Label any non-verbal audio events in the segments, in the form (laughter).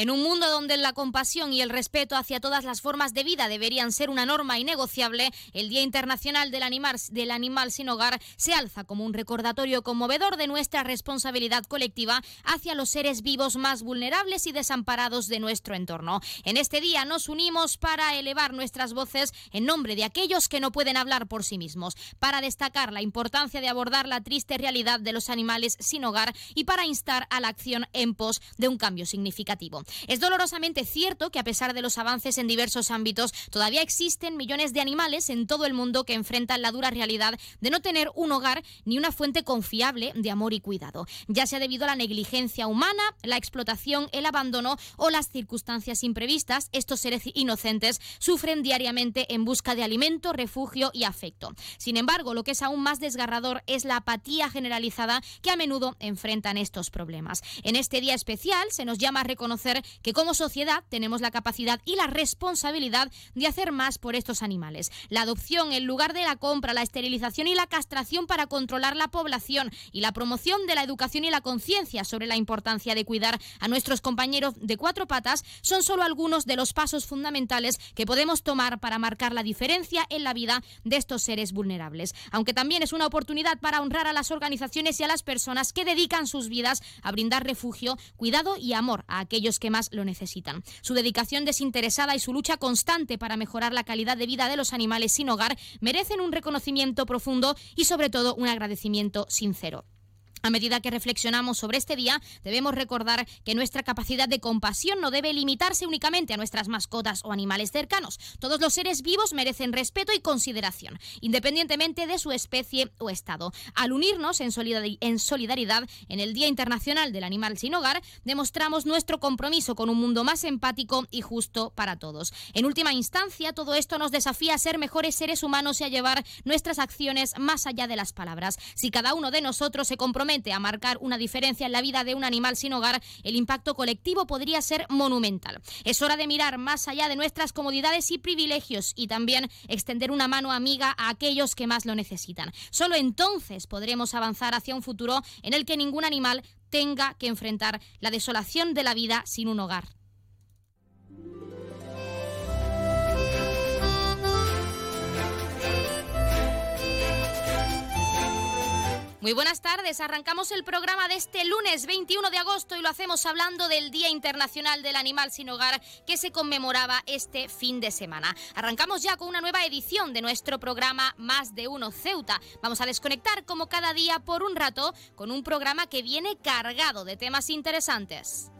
En un mundo donde la compasión y el respeto hacia todas las formas de vida deberían ser una norma innegociable, el Día Internacional del Animal, del Animal Sin Hogar se alza como un recordatorio conmovedor de nuestra responsabilidad colectiva hacia los seres vivos más vulnerables y desamparados de nuestro entorno. En este día nos unimos para elevar nuestras voces en nombre de aquellos que no pueden hablar por sí mismos, para destacar la importancia de abordar la triste realidad de los animales sin hogar y para instar a la acción en pos de un cambio significativo. Es dolorosamente cierto que a pesar de los avances en diversos ámbitos, todavía existen millones de animales en todo el mundo que enfrentan la dura realidad de no tener un hogar ni una fuente confiable de amor y cuidado, ya sea debido a la negligencia humana, la explotación, el abandono o las circunstancias imprevistas, estos seres inocentes sufren diariamente en busca de alimento, refugio y afecto. Sin embargo, lo que es aún más desgarrador es la apatía generalizada que a menudo enfrentan estos problemas. En este día especial se nos llama a reconocer que como sociedad tenemos la capacidad y la responsabilidad de hacer más por estos animales. La adopción en lugar de la compra, la esterilización y la castración para controlar la población y la promoción de la educación y la conciencia sobre la importancia de cuidar a nuestros compañeros de cuatro patas son solo algunos de los pasos fundamentales que podemos tomar para marcar la diferencia en la vida de estos seres vulnerables. Aunque también es una oportunidad para honrar a las organizaciones y a las personas que dedican sus vidas a brindar refugio, cuidado y amor a aquellos que más lo necesitan. Su dedicación desinteresada y su lucha constante para mejorar la calidad de vida de los animales sin hogar merecen un reconocimiento profundo y sobre todo un agradecimiento sincero. A medida que reflexionamos sobre este día, debemos recordar que nuestra capacidad de compasión no debe limitarse únicamente a nuestras mascotas o animales cercanos. Todos los seres vivos merecen respeto y consideración, independientemente de su especie o estado. Al unirnos en solidaridad en el Día Internacional del Animal Sin Hogar, demostramos nuestro compromiso con un mundo más empático y justo para todos. En última instancia, todo esto nos desafía a ser mejores seres humanos y a llevar nuestras acciones más allá de las palabras. Si cada uno de nosotros se compromete a marcar una diferencia en la vida de un animal sin hogar, el impacto colectivo podría ser monumental. Es hora de mirar más allá de nuestras comodidades y privilegios y también extender una mano amiga a aquellos que más lo necesitan. Solo entonces podremos avanzar hacia un futuro en el que ningún animal tenga que enfrentar la desolación de la vida sin un hogar. Muy buenas tardes, arrancamos el programa de este lunes 21 de agosto y lo hacemos hablando del Día Internacional del Animal Sin Hogar que se conmemoraba este fin de semana. Arrancamos ya con una nueva edición de nuestro programa Más de Uno Ceuta. Vamos a desconectar como cada día por un rato con un programa que viene cargado de temas interesantes.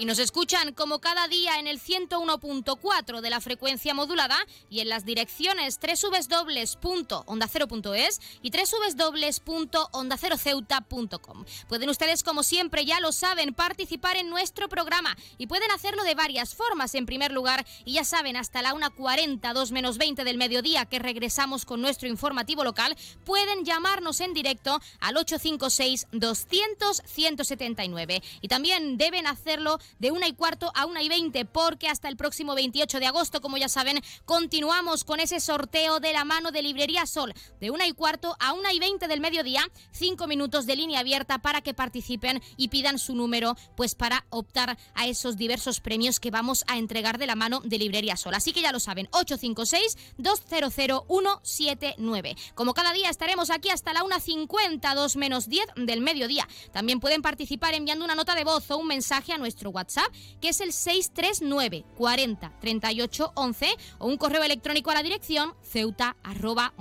Y nos escuchan como cada día en el 101.4 de la frecuencia modulada y en las direcciones www.ondacero.es y www.ondaceroceuta.com. Pueden ustedes, como siempre, ya lo saben, participar en nuestro programa y pueden hacerlo de varias formas. En primer lugar, y ya saben, hasta la 1.40, 2 menos 20 del mediodía que regresamos con nuestro informativo local, pueden llamarnos en directo al 856 200 179 y también deben hacerlo de una y cuarto a una y veinte, porque hasta el próximo 28 de agosto, como ya saben, continuamos con ese sorteo de la mano de Librería Sol, de una y cuarto a una y veinte del mediodía, cinco minutos de línea abierta para que participen y pidan su número, pues para optar a esos diversos premios que vamos a entregar de la mano de Librería Sol. Así que ya lo saben, 856-200-179. Como cada día estaremos aquí hasta la 1.50, 2 menos 10 del mediodía. También pueden participar enviando una nota de voz o un mensaje a nuestro WhatsApp WhatsApp, que es el 639 40 38 11 o un correo electrónico a la dirección ceuta arroba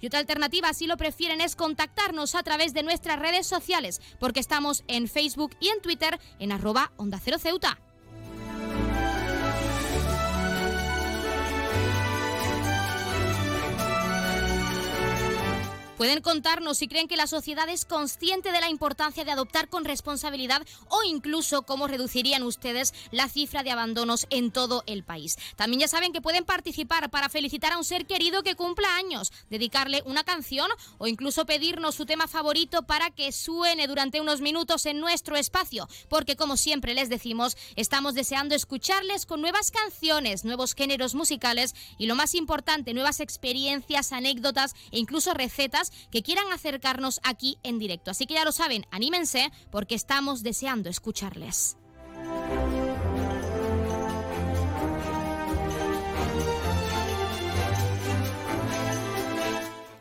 Y otra alternativa, si lo prefieren, es contactarnos a través de nuestras redes sociales, porque estamos en Facebook y en Twitter en arroba onda cero ceuta. Pueden contarnos si creen que la sociedad es consciente de la importancia de adoptar con responsabilidad o incluso cómo reducirían ustedes la cifra de abandonos en todo el país. También ya saben que pueden participar para felicitar a un ser querido que cumpla años, dedicarle una canción o incluso pedirnos su tema favorito para que suene durante unos minutos en nuestro espacio, porque como siempre les decimos, estamos deseando escucharles con nuevas canciones, nuevos géneros musicales y lo más importante, nuevas experiencias, anécdotas e incluso recetas que quieran acercarnos aquí en directo. Así que ya lo saben, anímense porque estamos deseando escucharles.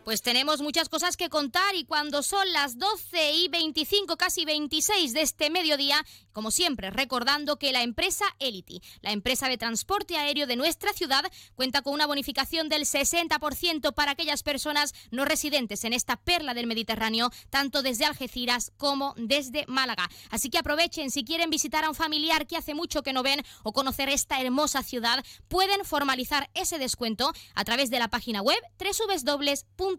Pues tenemos muchas cosas que contar y cuando son las 12 y 25, casi 26 de este mediodía, como siempre, recordando que la empresa Elity, la empresa de transporte aéreo de nuestra ciudad, cuenta con una bonificación del 60% para aquellas personas no residentes en esta perla del Mediterráneo, tanto desde Algeciras como desde Málaga. Así que aprovechen si quieren visitar a un familiar que hace mucho que no ven o conocer esta hermosa ciudad, pueden formalizar ese descuento a través de la página web www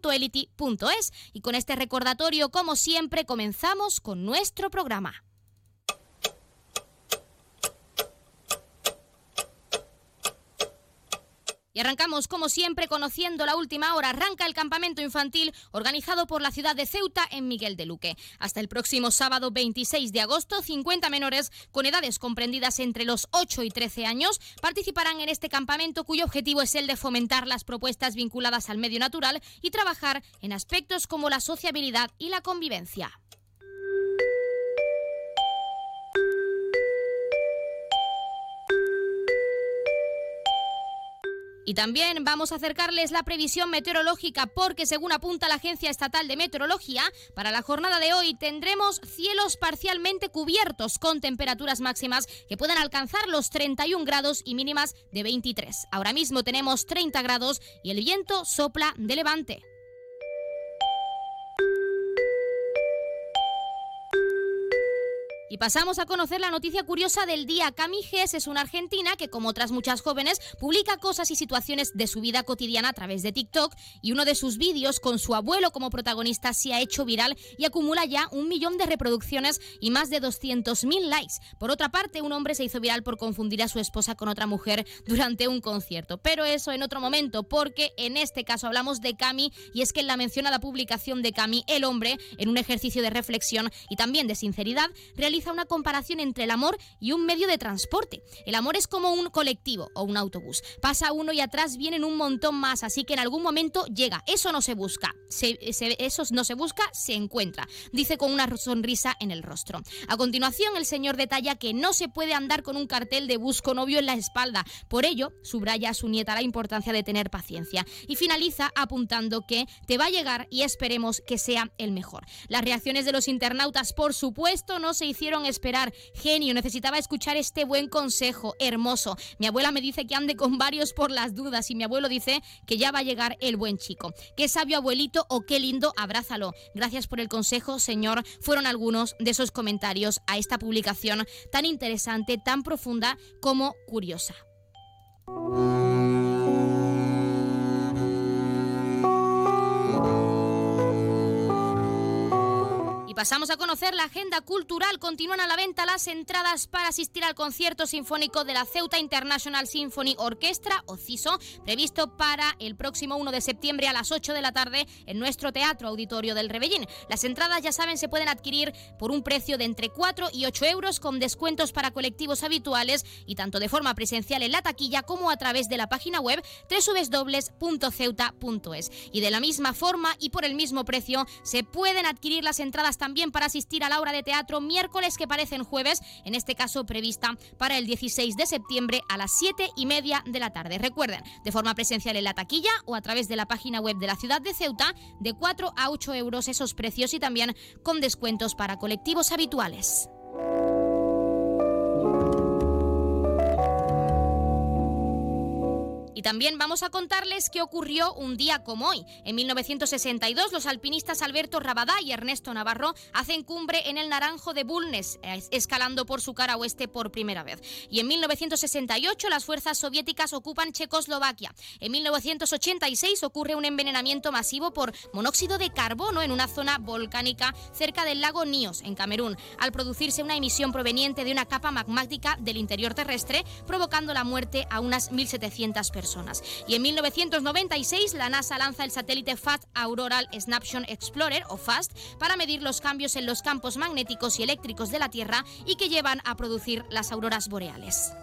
y con este recordatorio, como siempre, comenzamos con nuestro programa. Y arrancamos, como siempre, conociendo la última hora. Arranca el campamento infantil organizado por la ciudad de Ceuta en Miguel de Luque. Hasta el próximo sábado 26 de agosto, 50 menores con edades comprendidas entre los 8 y 13 años participarán en este campamento cuyo objetivo es el de fomentar las propuestas vinculadas al medio natural y trabajar en aspectos como la sociabilidad y la convivencia. Y también vamos a acercarles la previsión meteorológica porque según apunta la Agencia Estatal de Meteorología, para la jornada de hoy tendremos cielos parcialmente cubiertos con temperaturas máximas que pueden alcanzar los 31 grados y mínimas de 23. Ahora mismo tenemos 30 grados y el viento sopla de levante. Y pasamos a conocer la noticia curiosa del día. Cami Gess es una argentina que, como otras muchas jóvenes, publica cosas y situaciones de su vida cotidiana a través de TikTok y uno de sus vídeos con su abuelo como protagonista se ha hecho viral y acumula ya un millón de reproducciones y más de 200.000 likes. Por otra parte, un hombre se hizo viral por confundir a su esposa con otra mujer durante un concierto. Pero eso en otro momento, porque en este caso hablamos de Cami y es que en la mencionada publicación de Cami, el hombre, en un ejercicio de reflexión y también de sinceridad, realiza una comparación entre el amor y un medio de transporte. El amor es como un colectivo o un autobús. Pasa uno y atrás vienen un montón más, así que en algún momento llega. Eso no se busca. eso no se busca, se encuentra. Dice con una sonrisa en el rostro. A continuación, el señor detalla que no se puede andar con un cartel de busco novio en la espalda. Por ello, subraya a su nieta la importancia de tener paciencia. Y finaliza apuntando que te va a llegar y esperemos que sea el mejor. Las reacciones de los internautas, por supuesto, no se hicieron esperar. Genio, necesitaba escuchar este buen consejo, hermoso. Mi abuela me dice que ande con varios por las dudas y mi abuelo dice que ya va a llegar el buen chico. Qué sabio abuelito o qué lindo, abrázalo. Gracias por el consejo, señor. Fueron algunos de esos comentarios a esta publicación tan interesante, tan profunda como curiosa. Pasamos a conocer la agenda cultural. Continúan a la venta las entradas para asistir al concierto sinfónico de la Ceuta International Symphony Orchestra, o CISO, previsto para el próximo 1 de septiembre a las 8 de la tarde en nuestro Teatro Auditorio del Rebellín. Las entradas, ya saben, se pueden adquirir por un precio de entre 4 y 8 euros con descuentos para colectivos habituales y tanto de forma presencial en la taquilla como a través de la página web www.ceuta.es. Y de la misma forma y por el mismo precio se pueden adquirir las entradas también también para asistir a la obra de teatro miércoles que parecen jueves, en este caso prevista para el 16 de septiembre a las 7 y media de la tarde. Recuerden, de forma presencial en la taquilla o a través de la página web de la ciudad de Ceuta, de 4 a 8 euros esos precios y también con descuentos para colectivos habituales. Y también vamos a contarles qué ocurrió un día como hoy. En 1962, los alpinistas Alberto Rabadá y Ernesto Navarro hacen cumbre en el Naranjo de Bulnes, escalando por su cara oeste por primera vez. Y en 1968, las fuerzas soviéticas ocupan Checoslovaquia. En 1986 ocurre un envenenamiento masivo por monóxido de carbono en una zona volcánica cerca del lago Níos, en Camerún, al producirse una emisión proveniente de una capa magmática del interior terrestre, provocando la muerte a unas 1.700 personas. Y en 1996, la NASA lanza el satélite FAST Auroral Snapshot Explorer, o FAST, para medir los cambios en los campos magnéticos y eléctricos de la Tierra y que llevan a producir las auroras boreales.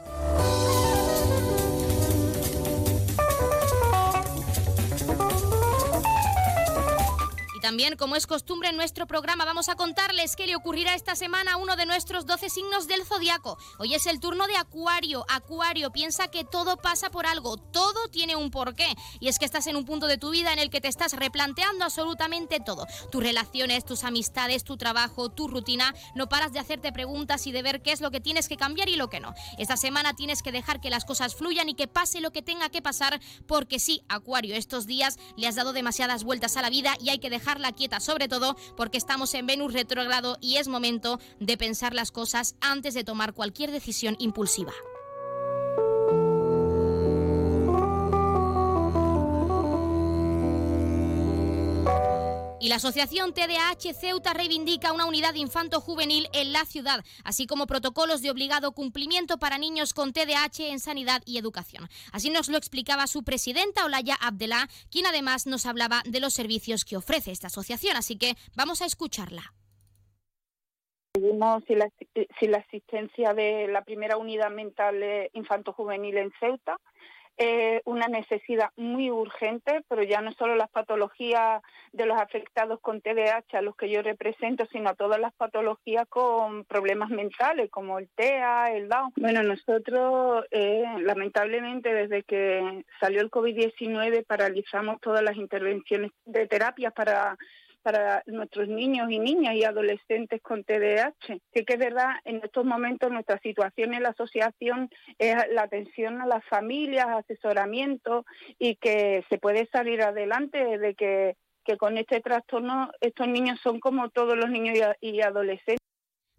También, como es costumbre en nuestro programa, vamos a contarles qué le ocurrirá esta semana a uno de nuestros 12 signos del zodiaco. Hoy es el turno de Acuario. Acuario, piensa que todo pasa por algo, todo tiene un porqué. Y es que estás en un punto de tu vida en el que te estás replanteando absolutamente todo. Tus relaciones, tus amistades, tu trabajo, tu rutina. No paras de hacerte preguntas y de ver qué es lo que tienes que cambiar y lo que no. Esta semana tienes que dejar que las cosas fluyan y que pase lo que tenga que pasar, porque sí, Acuario, estos días le has dado demasiadas vueltas a la vida y hay que dejar la quieta, sobre todo porque estamos en Venus retrógrado y es momento de pensar las cosas antes de tomar cualquier decisión impulsiva. Y la Asociación TDAH Ceuta reivindica una unidad infanto-juvenil en la ciudad, así como protocolos de obligado cumplimiento para niños con TDAH en sanidad y educación. Así nos lo explicaba su presidenta Olaya Abdelá, quien además nos hablaba de los servicios que ofrece esta asociación. Así que vamos a escucharla. Seguimos si la, si la existencia de la primera unidad mental infanto-juvenil en Ceuta es una necesidad muy urgente, pero ya no solo las patologías de los afectados con TDAH a los que yo represento, sino todas las patologías con problemas mentales, como el TEA, el Down. Bueno, nosotros eh, lamentablemente desde que salió el COVID-19 paralizamos todas las intervenciones de terapias para para nuestros niños y niñas y adolescentes con TDAH. Sí que es verdad, en estos momentos nuestra situación en la asociación es la atención a las familias, asesoramiento y que se puede salir adelante de que, que con este trastorno estos niños son como todos los niños y adolescentes.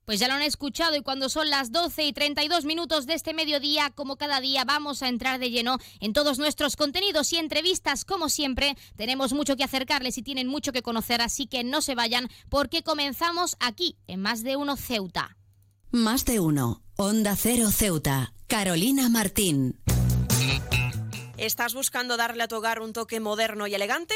Pues ya lo han escuchado y cuando son las 12 y 32 minutos de este mediodía, como cada día, vamos a entrar de lleno en todos nuestros contenidos y entrevistas. Como siempre, tenemos mucho que acercarles y tienen mucho que conocer, así que no se vayan porque comenzamos aquí, en Más de Uno Ceuta. Más de Uno, Onda Cero Ceuta, Carolina Martín. ¿Estás buscando darle a tu hogar un toque moderno y elegante?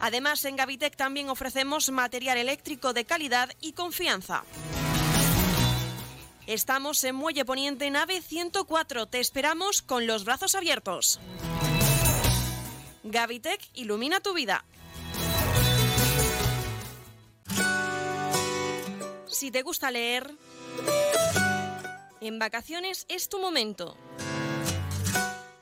Además, en Gavitec también ofrecemos material eléctrico de calidad y confianza. Estamos en Muelle Poniente, nave 104. Te esperamos con los brazos abiertos. Gavitec ilumina tu vida. Si te gusta leer, en vacaciones es tu momento.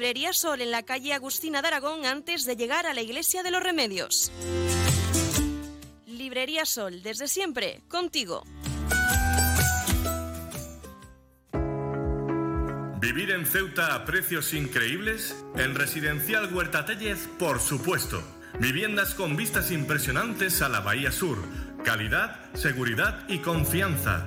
Librería Sol en la calle Agustina de Aragón antes de llegar a la Iglesia de los Remedios. Librería Sol, desde siempre, contigo. ¿Vivir en Ceuta a precios increíbles? En Residencial Huerta Tellez, por supuesto. Viviendas con vistas impresionantes a la Bahía Sur. Calidad, seguridad y confianza.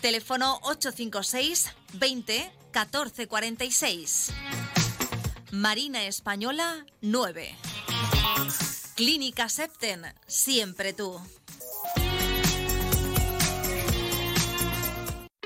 Teléfono 856 20 14 46. Marina Española 9. Clínica Septen, siempre tú.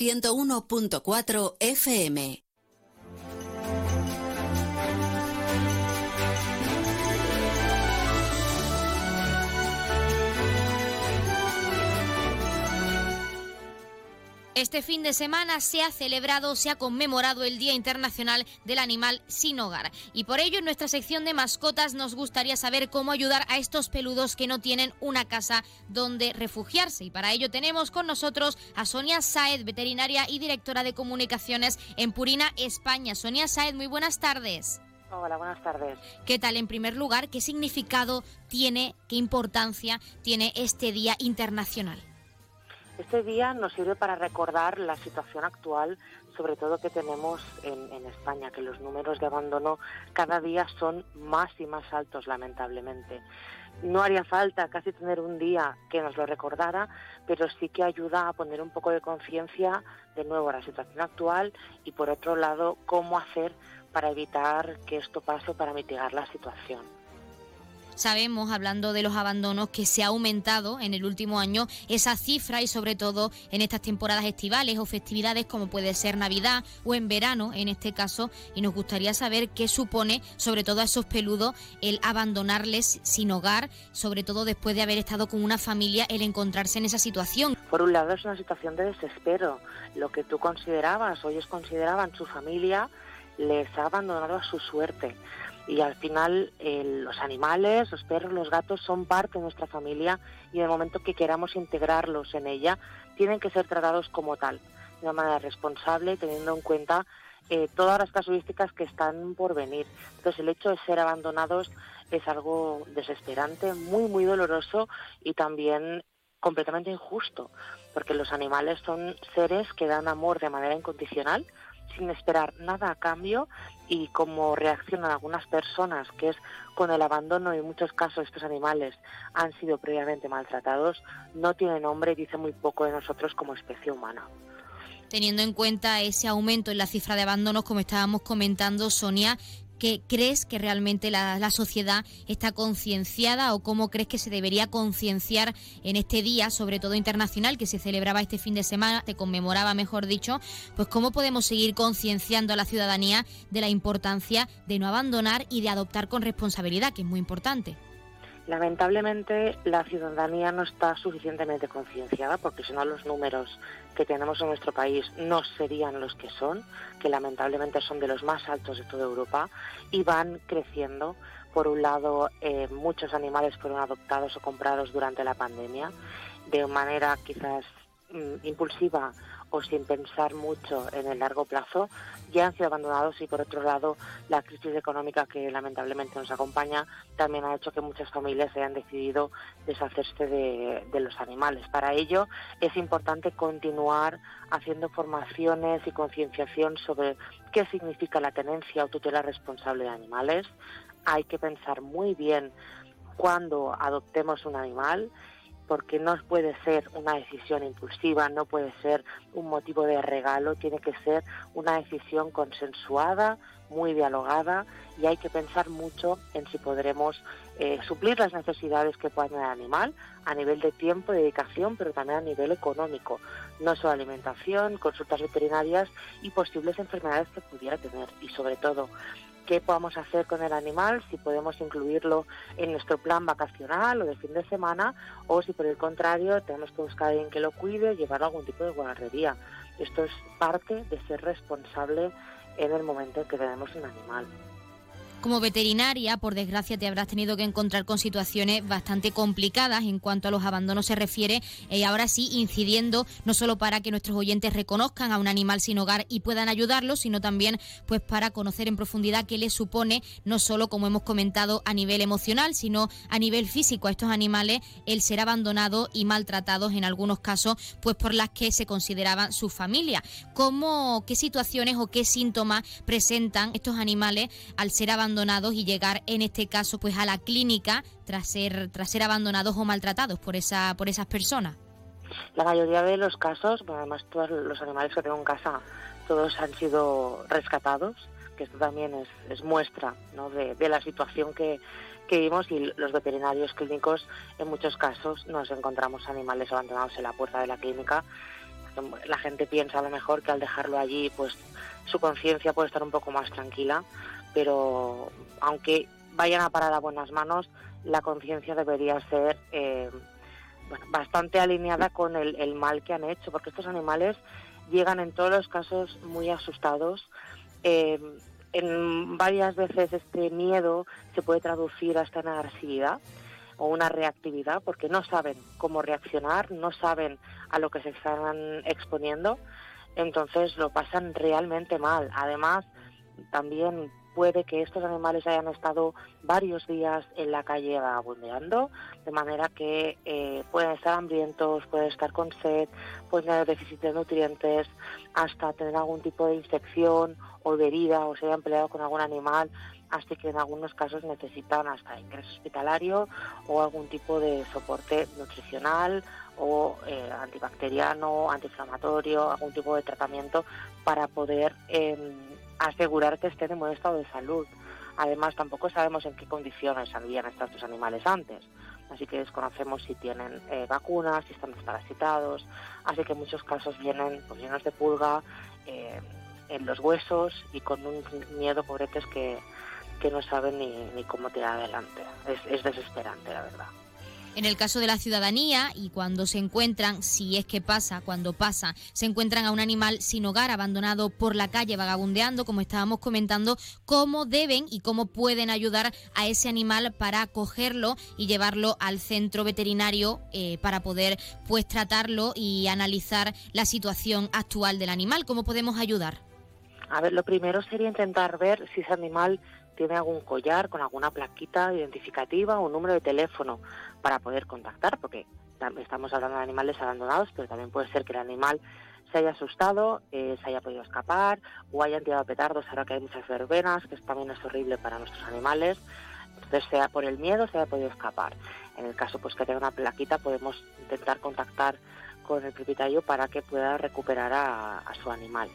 101.4 FM. Este fin de semana se ha celebrado, se ha conmemorado el Día Internacional del Animal Sin Hogar. Y por ello, en nuestra sección de mascotas nos gustaría saber cómo ayudar a estos peludos que no tienen una casa donde refugiarse. Y para ello tenemos con nosotros a Sonia Saed, veterinaria y directora de comunicaciones en Purina, España. Sonia Saed, muy buenas tardes. Hola, buenas tardes. ¿Qué tal? En primer lugar, ¿qué significado tiene, qué importancia tiene este Día Internacional? Este día nos sirve para recordar la situación actual, sobre todo que tenemos en, España, que los números de abandono cada día son más y más altos, lamentablemente. No haría falta casi tener un día que nos lo recordara, pero sí que ayuda a poner un poco de conciencia de nuevo a la situación actual y, por otro lado, cómo hacer para evitar que esto pase, para mitigar la situación. Sabemos, hablando de los abandonos, que se ha aumentado en el último año esa cifra y sobre todo en estas temporadas estivales o festividades como puede ser Navidad o en verano en este caso y nos gustaría saber qué supone sobre todo a esos peludos el abandonarles sin hogar, sobre todo después de haber estado con una familia, el encontrarse en esa situación. Por un lado es una situación de desespero, lo que tú considerabas o ellos consideraban su familia les ha abandonado a su suerte y al final los animales, los perros, los gatos son parte de nuestra familia y en el momento que queramos integrarlos en ella, tienen que ser tratados como tal, de una manera responsable, teniendo en cuenta eh, todas las casuísticas que están por venir. Entonces el hecho de ser abandonados es algo desesperante, muy, muy doloroso y también completamente injusto, porque los animales son seres que dan amor de manera incondicional, sin esperar nada a cambio y como reaccionan algunas personas, que es con el abandono y en muchos casos estos animales han sido previamente maltratados, no tiene nombre y dice muy poco de nosotros como especie humana. Teniendo en cuenta ese aumento en la cifra de abandonos, como estábamos comentando, Sonia, que crees que realmente la, la sociedad está concienciada o cómo crees que se debería concienciar en este día, sobre todo internacional, que se celebraba este fin de semana, se conmemoraba, mejor dicho, pues cómo podemos seguir concienciando a la ciudadanía de la importancia de no abandonar y de adoptar con responsabilidad, que es muy importante. Lamentablemente la ciudadanía no está suficientemente concienciada porque si no los números que tenemos en nuestro país no serían los que son, que lamentablemente son de los más altos de toda Europa y van creciendo. Por un lado, eh, muchos animales fueron adoptados o comprados durante la pandemia de manera quizás mm, impulsiva o sin pensar mucho en el largo plazo, ya han sido abandonados y por otro lado la crisis económica que lamentablemente nos acompaña también ha hecho que muchas familias hayan decidido deshacerse de, de los animales. Para ello es importante continuar haciendo formaciones y concienciación sobre qué significa la tenencia o tutela responsable de animales. Hay que pensar muy bien cuando adoptemos un animal porque no puede ser una decisión impulsiva, no puede ser un motivo de regalo, tiene que ser una decisión consensuada, muy dialogada y hay que pensar mucho en si podremos eh, suplir las necesidades que pueda tener el animal a nivel de tiempo, dedicación, pero también a nivel económico, no solo alimentación, consultas veterinarias y posibles enfermedades que pudiera tener y sobre todo qué podamos hacer con el animal, si podemos incluirlo en nuestro plan vacacional o de fin de semana, o si por el contrario tenemos que buscar a alguien que lo cuide, llevarlo a algún tipo de guardería. Esto es parte de ser responsable en el momento en que tenemos un animal. Como veterinaria, por desgracia, te habrás tenido que encontrar con situaciones bastante complicadas en cuanto a los abandonos se refiere, y ahora sí incidiendo no solo para que nuestros oyentes reconozcan a un animal sin hogar y puedan ayudarlo, sino también pues para conocer en profundidad qué les supone, no solo como hemos comentado a nivel emocional, sino a nivel físico a estos animales el ser abandonados y maltratados en algunos casos, pues por las que se consideraban su familia. ¿Cómo, qué situaciones o qué síntomas presentan estos animales al ser abandonados? Abandonados y llegar en este caso pues a la clínica tras ser tras ser abandonados o maltratados por esa por esas personas. La mayoría de los casos, además todos los animales que tengo en casa, todos han sido rescatados, que esto también es, es muestra ¿no? de, de, la situación que, que vimos y los veterinarios clínicos en muchos casos nos encontramos animales abandonados en la puerta de la clínica. La gente piensa a lo mejor que al dejarlo allí pues su conciencia puede estar un poco más tranquila, pero aunque vayan a parar a buenas manos, la conciencia debería ser eh, bastante alineada con el, mal que han hecho, porque estos animales llegan en todos los casos muy asustados. Eh, en varias veces este miedo se puede traducir hasta en agresividad o una reactividad porque no saben cómo reaccionar, no saben a lo que se están exponiendo, entonces lo pasan realmente mal. Además, también puede que estos animales hayan estado varios días en la calle vagabundeando, de manera que eh, pueden estar hambrientos, pueden estar con sed, pueden tener déficit de nutrientes, hasta tener algún tipo de infección o de herida o se hayan peleado con algún animal, así que en algunos casos necesitan hasta ingreso hospitalario o algún tipo de soporte nutricional o eh, antibacteriano, antiinflamatorio, algún tipo de tratamiento para poder em, asegurar que estén en buen estado de salud. Además, tampoco sabemos en qué condiciones habían estado estos animales antes, así que desconocemos si tienen eh, vacunas, si están desparasitados, así que en muchos casos vienen pues, llenos de pulga eh, en los huesos y con un miedo, pobretes, que, no saben ni cómo tirar adelante. es desesperante, la verdad. En el caso de la ciudadanía y cuando se encuentran, si es que pasa, cuando pasa, se encuentran a un animal sin hogar, abandonado por la calle, vagabundeando, como estábamos comentando, cómo deben y cómo pueden ayudar a ese animal para acogerlo y llevarlo al centro veterinario eh, para poder pues tratarlo y analizar la situación actual del animal. ¿Cómo podemos ayudar? A ver, lo primero sería intentar ver si ese animal tiene algún collar con alguna plaquita identificativa o un número de teléfono para poder contactar, porque estamos hablando de animales abandonados, pero también puede ser que el animal se haya asustado, eh, se haya podido escapar o hayan tirado petardos ahora que hay muchas verbenas, que también es horrible para nuestros animales. Entonces, sea por el miedo, se haya podido escapar. En el caso pues que tenga una plaquita, podemos intentar contactar con el propietario para que pueda recuperar a, a su animal.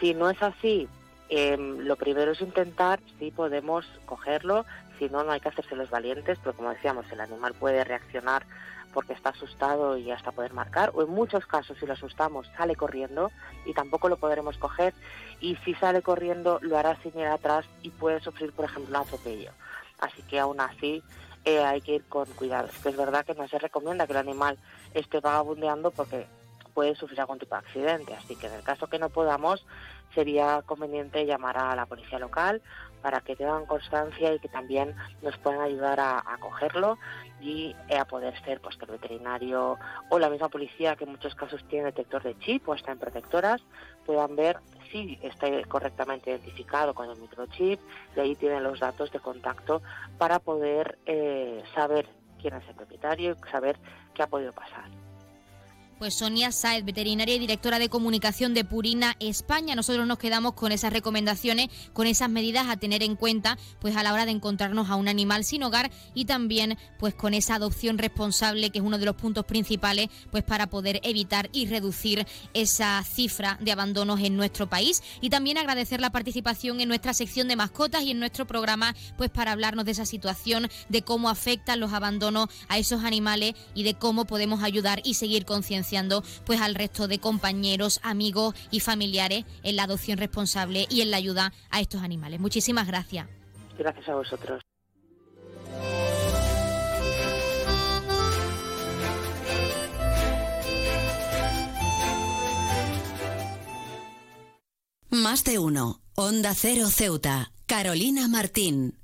Si no es así, Em, lo primero es intentar si podemos cogerlo, si no, no hay que hacerse los valientes, pero como decíamos, el animal puede reaccionar porque está asustado y hasta poder marcar, o en muchos casos si lo asustamos sale corriendo y tampoco lo podremos coger, y si sale corriendo lo hará sin ir atrás y puede sufrir, por ejemplo, un atropello. Así que aún así eh, hay que ir con cuidado. Es verdad que no se recomienda que el animal esté vagabundeando porque puede sufrir algún tipo de accidente. Así que en el caso que no podamos, sería conveniente llamar a la policía local para que tengan constancia y que también nos puedan ayudar a, a cogerlo y eh, a poder ser pues que el veterinario o la misma policía que en muchos casos tiene detector de chip o está en protectoras puedan ver si está correctamente identificado con el microchip y ahí tienen los datos de contacto para poder eh, saber quién es el propietario y saber qué ha podido pasar. Pues Sonia Saez, veterinaria y directora de comunicación de Purina España. Nosotros nos quedamos con esas recomendaciones, con esas medidas a tener en cuenta, pues a la hora de encontrarnos a un animal sin hogar y también pues con esa adopción responsable, que es uno de los puntos principales, pues para poder evitar y reducir esa cifra de abandonos en nuestro país. Y también agradecer la participación en nuestra sección de mascotas y en nuestro programa, pues para hablarnos de esa situación, de cómo afectan los abandonos a esos animales y de cómo podemos ayudar y seguir concienciando pues al resto de compañeros, amigos y familiares en la adopción responsable y en la ayuda a estos animales. Muchísimas gracias. Gracias a vosotros. Más de uno. Onda Cero Ceuta. Carolina Martín.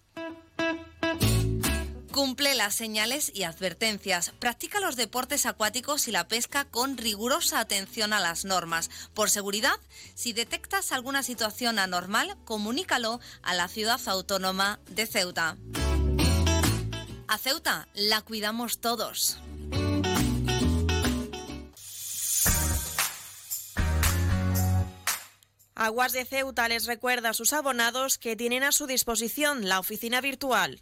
Cumple las señales y advertencias. Practica los deportes acuáticos y la pesca con rigurosa atención a las normas. Por seguridad, si detectas alguna situación anormal, comunícalo a la ciudad autónoma de Ceuta. A Ceuta la cuidamos todos. Aguas de Ceuta les recuerda a sus abonados que tienen a su disposición la oficina virtual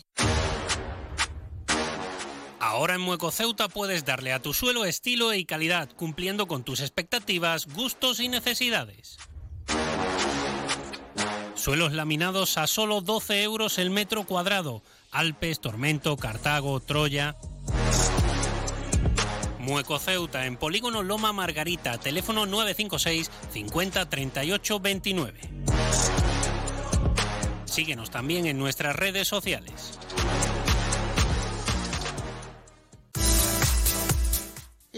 Ahora en Mueco Ceuta puedes darle a tu suelo estilo y calidad, cumpliendo con tus expectativas, gustos y necesidades. Suelos laminados a solo 12 euros el metro cuadrado. Alpes, Tormento, Cartago, Troya. Mueco Ceuta en Polígono Loma Margarita, teléfono 956 50 38 29. Síguenos también en nuestras redes sociales.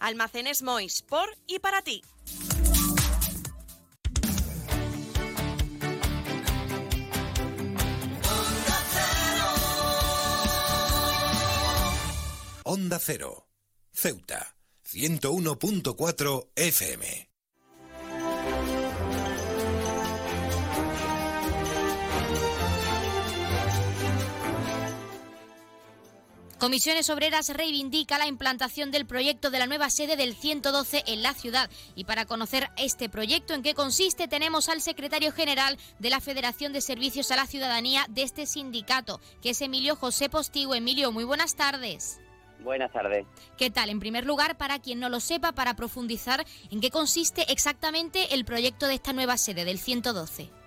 Almacenes Mois, por y para ti. Onda Cero, Ceuta, 101.4 FM. Comisiones Obreras reivindica la implantación del proyecto de la nueva sede del 112 en la ciudad. Y para conocer este proyecto, en qué consiste, tenemos al secretario general de la Federación de Servicios a la Ciudadanía de este sindicato, que es Emilio José Postigo. Emilio, muy buenas tardes. Buenas tardes. ¿Qué tal? En primer lugar, para quien no lo sepa, para profundizar, ¿en qué consiste exactamente el proyecto de esta nueva sede del 112?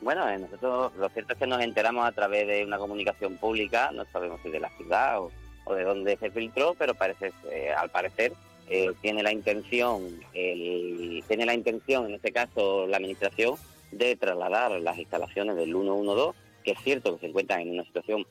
Bueno, eh, nosotros lo cierto es que nos enteramos a través de una comunicación pública, no sabemos si de la ciudad o, de dónde se filtró, pero parece, eh, al parecer eh, tiene la intención, tiene la intención, en este caso la administración, de trasladar las instalaciones del 112, que es cierto que se encuentran en una situación,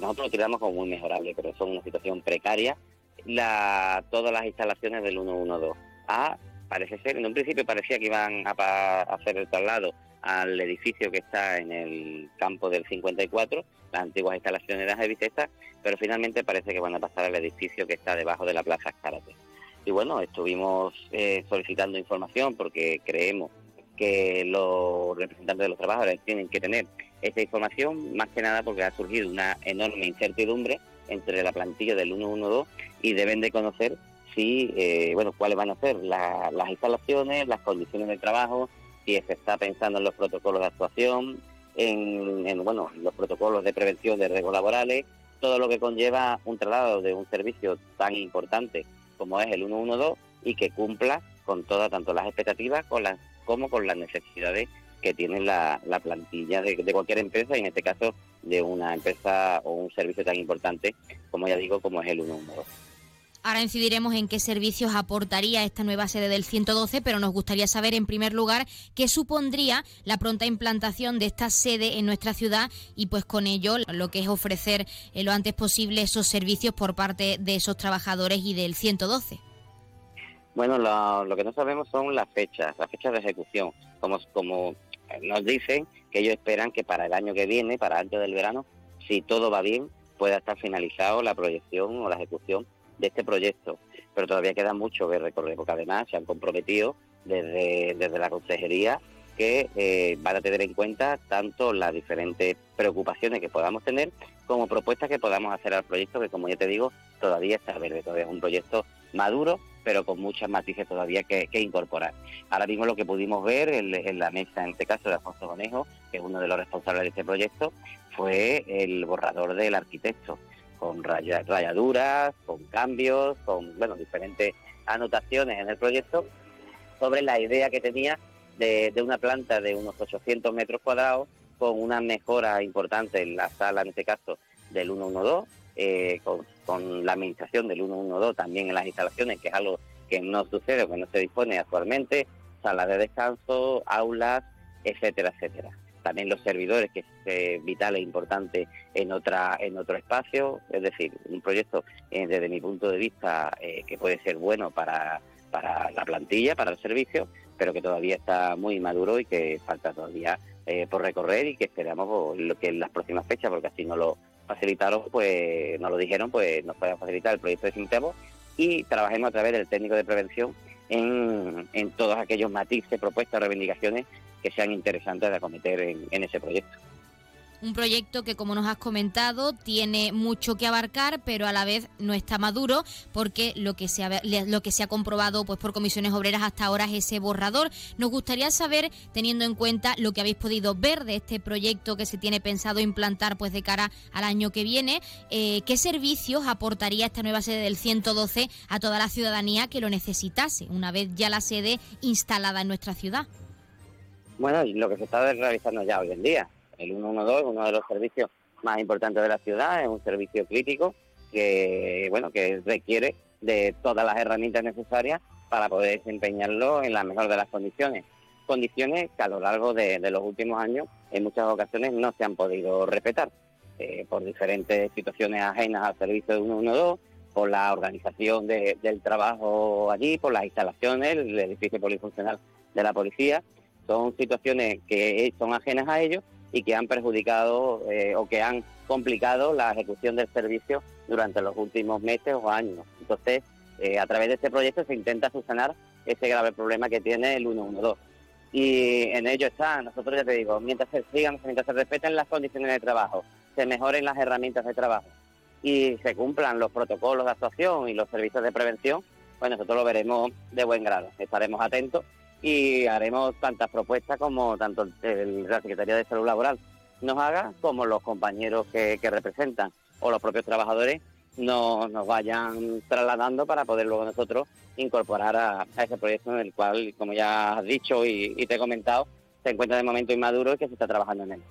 nosotros lo tiramos como muy mejorable, pero son una situación precaria, la, todas las instalaciones del 112. A, parece ser, en un principio parecía que iban a hacer el traslado al edificio que está en el campo del 54, las antiguas instalaciones de las Evitestas, pero finalmente parece que van a pasar al edificio que está debajo de la Plaza Escárate. Y bueno, estuvimos eh, solicitando información porque creemos que los representantes de los trabajadores tienen que tener esta información, más que nada porque ha surgido una enorme incertidumbre entre la plantilla del 112 y deben de conocer si, eh, bueno, cuáles van a ser las instalaciones, las condiciones de trabajo, si se está pensando en los protocolos de actuación, en, bueno, los protocolos de prevención de riesgos laborales, todo lo que conlleva un traslado de un servicio tan importante como es el 112 y que cumpla con todas, tanto las expectativas con las, como con las necesidades que tiene la, plantilla de, de, cualquier empresa, y en este caso de una empresa o un servicio tan importante como ya digo, como es el 112. Ahora incidiremos en qué servicios aportaría esta nueva sede del 112, pero nos gustaría saber en primer lugar qué supondría la pronta implantación de esta sede en nuestra ciudad y pues con ello lo que es ofrecer eh, lo antes posible esos servicios por parte de esos trabajadores y del 112. Bueno, lo, que no sabemos son las fechas, las fechas de ejecución. Como, como nos dicen que ellos esperan que para el año que viene, para antes del verano, si todo va bien, pueda estar finalizado la proyección o la ejecución de este proyecto, pero todavía queda mucho que recorrer, porque además se han comprometido desde, desde la consejería que eh, van a tener en cuenta tanto las diferentes preocupaciones que podamos tener como propuestas que podamos hacer al proyecto, que como ya te digo, todavía está verde, todavía es un proyecto maduro, pero con muchas matices todavía que, incorporar. Ahora mismo lo que pudimos ver en, la mesa, en este caso de Alfonso Conejo, que es uno de los responsables de este proyecto, fue el borrador del arquitecto con rayaduras, con cambios, con bueno, diferentes anotaciones en el proyecto sobre la idea que tenía de, una planta de unos 800 metros cuadrados con una mejora importante en la sala, en este caso, del 112, eh, con, la administración del 112 también en las instalaciones, que es algo que no sucede o que no se dispone actualmente, salas de descanso, aulas, etcétera, etcétera también los servidores, que es eh, vital e importante en otra en otro espacio, es decir, un proyecto eh, desde mi punto de vista eh, que puede ser bueno para, para la plantilla, para el servicio, pero que todavía está muy maduro y que falta todavía por recorrer y que esperamos lo que en las próximas fechas, porque así no lo facilitaron, pues nos lo dijeron, pues nos puedan facilitar el proyecto de Sintemo y trabajemos a través del técnico de prevención en, en todos aquellos matices, propuestas, reivindicaciones que sean interesantes de acometer en, ese proyecto. Un proyecto que, como nos has comentado, tiene mucho que abarcar, pero a la vez no está maduro, porque lo que se ha, lo que se ha comprobado pues, por comisiones obreras hasta ahora es ese borrador. Nos gustaría saber, teniendo en cuenta lo que habéis podido ver de este proyecto que se tiene pensado implantar pues, de cara al año que viene, eh, qué servicios aportaría esta nueva sede del 112 a toda la ciudadanía que lo necesitase, una vez ya la sede instalada en nuestra ciudad. Bueno, lo que se está realizando ya hoy en día. El 112 es uno de los servicios más importantes de la ciudad, es un servicio crítico que, bueno, que requiere de todas las herramientas necesarias para poder desempeñarlo en la mejor de las condiciones. Condiciones que a lo largo de, los últimos años en muchas ocasiones no se han podido respetar eh, por diferentes situaciones ajenas al servicio de 112, por la organización del trabajo allí, por las instalaciones, el edificio polifuncional de la policía. Son situaciones que son ajenas a ellos y que han perjudicado eh, o que han complicado la ejecución del servicio durante los últimos meses o años. Entonces, eh, a través de este proyecto se intenta subsanar ese grave problema que tiene el 112. Y en ello está, nosotros ya te digo, mientras se sigan, mientras se respeten las condiciones de trabajo, se mejoren las herramientas de trabajo y se cumplan los protocolos de actuación y los servicios de prevención, pues nosotros lo veremos de buen grado. Estaremos atentos y haremos tantas propuestas como tanto el, la Secretaría de Salud Laboral nos haga, como los compañeros que, representan o los propios trabajadores nos, vayan trasladando para poder luego nosotros incorporar a, ese proyecto en el cual, como ya has dicho y te he comentado, se encuentra de momento inmaduro y que se está trabajando en él.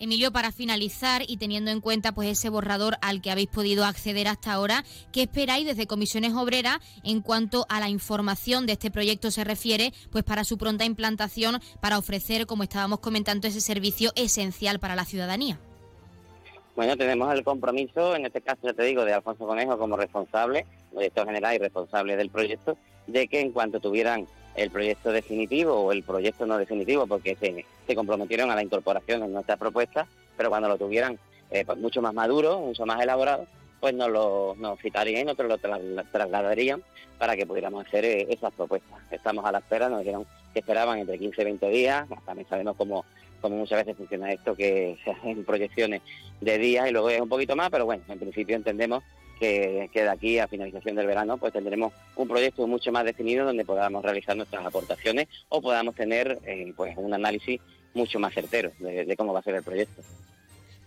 Emilio, para finalizar y teniendo en cuenta pues ese borrador al que habéis podido acceder hasta ahora, ¿qué esperáis desde Comisiones Obreras en cuanto a la información de este proyecto se refiere, pues para su pronta implantación, para ofrecer, como estábamos comentando, ese servicio esencial para la ciudadanía? Bueno, tenemos el compromiso, en este caso ya te digo, de Alfonso Conejo como responsable, director general y responsable del proyecto, de que en cuanto tuvieran el proyecto definitivo o el proyecto no definitivo, porque se, comprometieron a la incorporación en nuestras propuestas, pero cuando lo tuvieran eh, pues mucho más maduro, mucho más elaborado, pues nos lo nos citarían y nosotros lo trasladarían para que pudiéramos hacer eh, esas propuestas. Estamos a la espera, nos dijeron que esperaban entre 15 y 20 días, también sabemos cómo, cómo muchas veces funciona esto, que (laughs) se hacen proyecciones de días y luego es un poquito más, pero bueno, en principio entendemos que, de aquí a finalización del verano pues tendremos un proyecto mucho más definido donde podamos realizar nuestras aportaciones o podamos tener eh, pues un análisis mucho más certero de cómo va a ser el proyecto.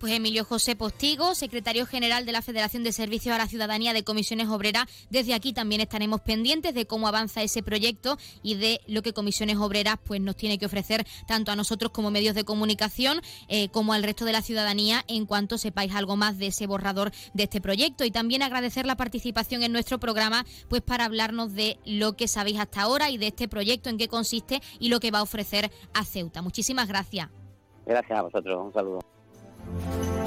Pues Emilio José Postigo, secretario general de la Federación de Servicios a la Ciudadanía de Comisiones Obreras. Desde aquí también estaremos pendientes de cómo avanza ese proyecto y de lo que Comisiones Obreras pues nos tiene que ofrecer tanto a nosotros como medios de comunicación eh, como al resto de la ciudadanía en cuanto sepáis algo más de ese borrador de este proyecto y también agradecer la participación en nuestro programa pues para hablarnos de lo que sabéis hasta ahora y de este proyecto en qué consiste y lo que va a ofrecer a Ceuta. Muchísimas gracias. Gracias a vosotros. Un saludo. Thank you.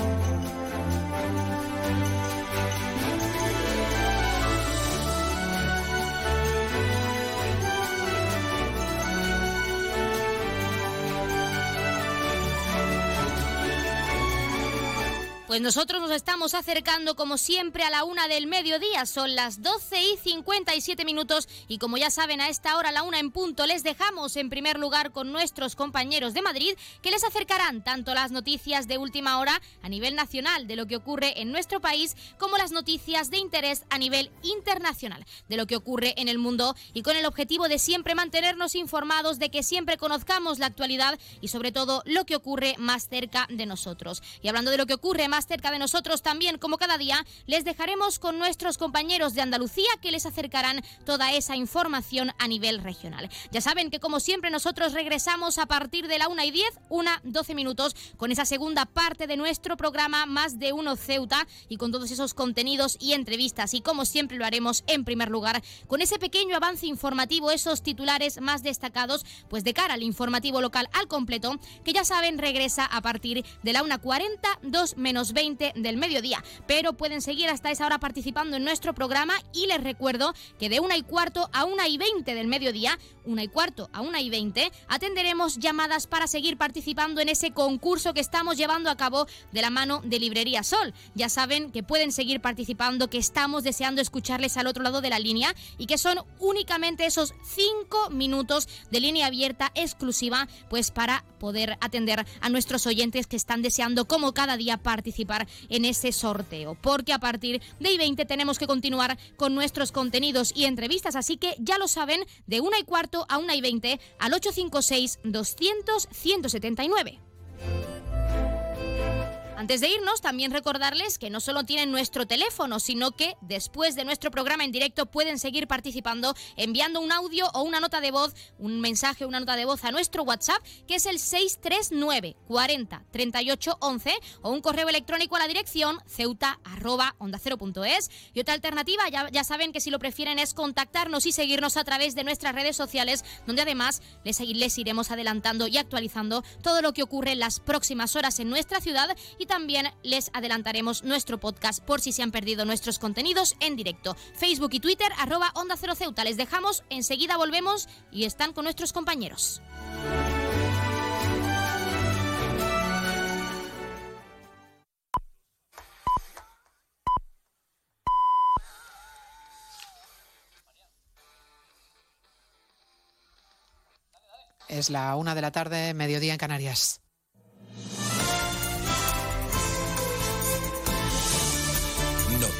Pues nosotros nos estamos acercando como siempre a la una del mediodía, son las 12 y 57 minutos. Y como ya saben a esta hora, la una en punto, les dejamos en primer lugar con nuestros compañeros de Madrid que les acercarán tanto las noticias de última hora a nivel nacional de lo que ocurre en nuestro país como las noticias de interés a nivel internacional de lo que ocurre en el mundo. Y con el objetivo de siempre mantenernos informados, de que siempre conozcamos la actualidad y sobre todo lo que ocurre más cerca de nosotros. Y hablando de lo que ocurre más más cerca de nosotros también, como cada día, les dejaremos con nuestros compañeros de Andalucía que les acercarán toda esa información a nivel regional. Ya saben que como siempre nosotros regresamos a partir de la 1 y 10, una 12 minutos, con esa segunda parte de nuestro programa Más de Uno Ceuta y con todos esos contenidos y entrevistas. Y como siempre lo haremos en primer lugar con ese pequeño avance informativo, esos titulares más destacados, pues de cara al informativo local al completo, que ya saben regresa a partir de la 1.40, 2 menos 20 del mediodía. Pero pueden seguir hasta esa hora participando en nuestro programa y les recuerdo que de una y cuarto a una y 20 del mediodía, una y cuarto a una y 20, atenderemos llamadas para seguir participando en ese concurso que estamos llevando a cabo de la mano de Librería Sol. Ya saben que pueden seguir participando, que estamos deseando escucharles al otro lado de la línea y que son únicamente esos cinco minutos de línea abierta exclusiva, pues para poder atender a nuestros oyentes que están deseando como cada día participar participar en ese sorteo, porque a partir de I20 tenemos que continuar con nuestros contenidos y entrevistas, así que ya lo saben, de una y cuarto a una y 20 al 856 200 179. Antes de irnos, también recordarles que no solo tienen nuestro teléfono, sino que después de nuestro programa en directo pueden seguir participando enviando un audio o una nota de voz, un mensaje una nota de voz a nuestro WhatsApp, que es el 639 40 38 11 o un correo electrónico a la dirección ceuta onda Y otra alternativa, ya, ya saben que si lo prefieren es contactarnos y seguirnos a través de nuestras redes sociales, donde además les, les iremos adelantando y actualizando todo lo que ocurre en las próximas horas en nuestra ciudad y también les adelantaremos nuestro podcast por si se han perdido nuestros contenidos en directo. Facebook y Twitter, arroba Onda Cero Ceuta. Les dejamos, enseguida volvemos y están con nuestros compañeros. Es la una de la tarde, mediodía en Canarias.